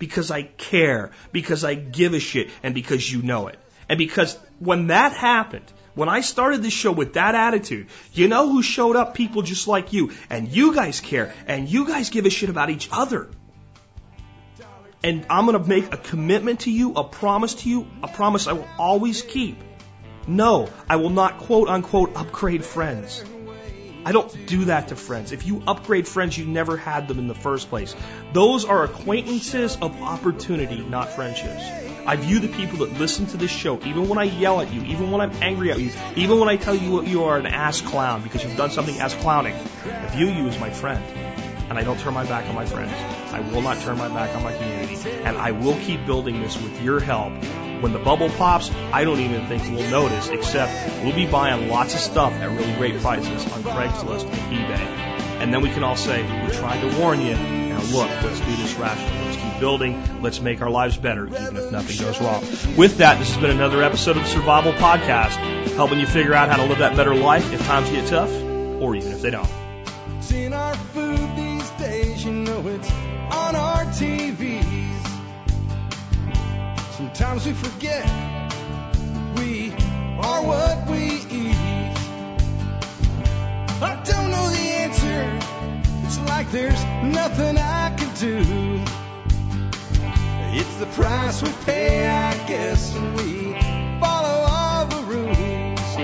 because I care, because I give a shit, and because you know it. And because when that happened, when I started this show with that attitude, you know who showed up? People just like you. And you guys care, and you guys give a shit about each other. And I'm going to make a commitment to you, a promise to you, a promise I will always keep. No, I will not quote unquote upgrade friends. I don't do that to friends. If you upgrade friends, you never had them in the first place. Those are acquaintances of opportunity, not friendships. I view the people that listen to this show, even when I yell at you, even when I'm angry at you, even when I tell you what you are an ass clown because you've done something ass clowning, I view you as my friend. And I don't turn my back on my friends. I will not turn my back on my community. And I will keep building this with your help when the bubble pops, I don't even think we'll notice, except we'll be buying lots of stuff at really great prices on Craigslist and eBay. And then we can all say, we tried to warn you. Now look, let's do this rationally. Building. Let's make our lives better, even if nothing goes wrong. With that, this has been another episode of the Survival Podcast, helping you figure out how to live that better life if times get tough, or even if they don't. In our food these days, you know it's on our TVs. Sometimes we forget we are what we eat. I don't know the answer. It's like there's nothing I can do. It's the price we pay, I guess, and we follow all the rules.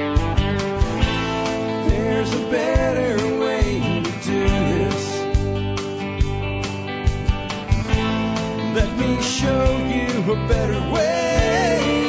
There's a better way to do this. Let me show you a better way.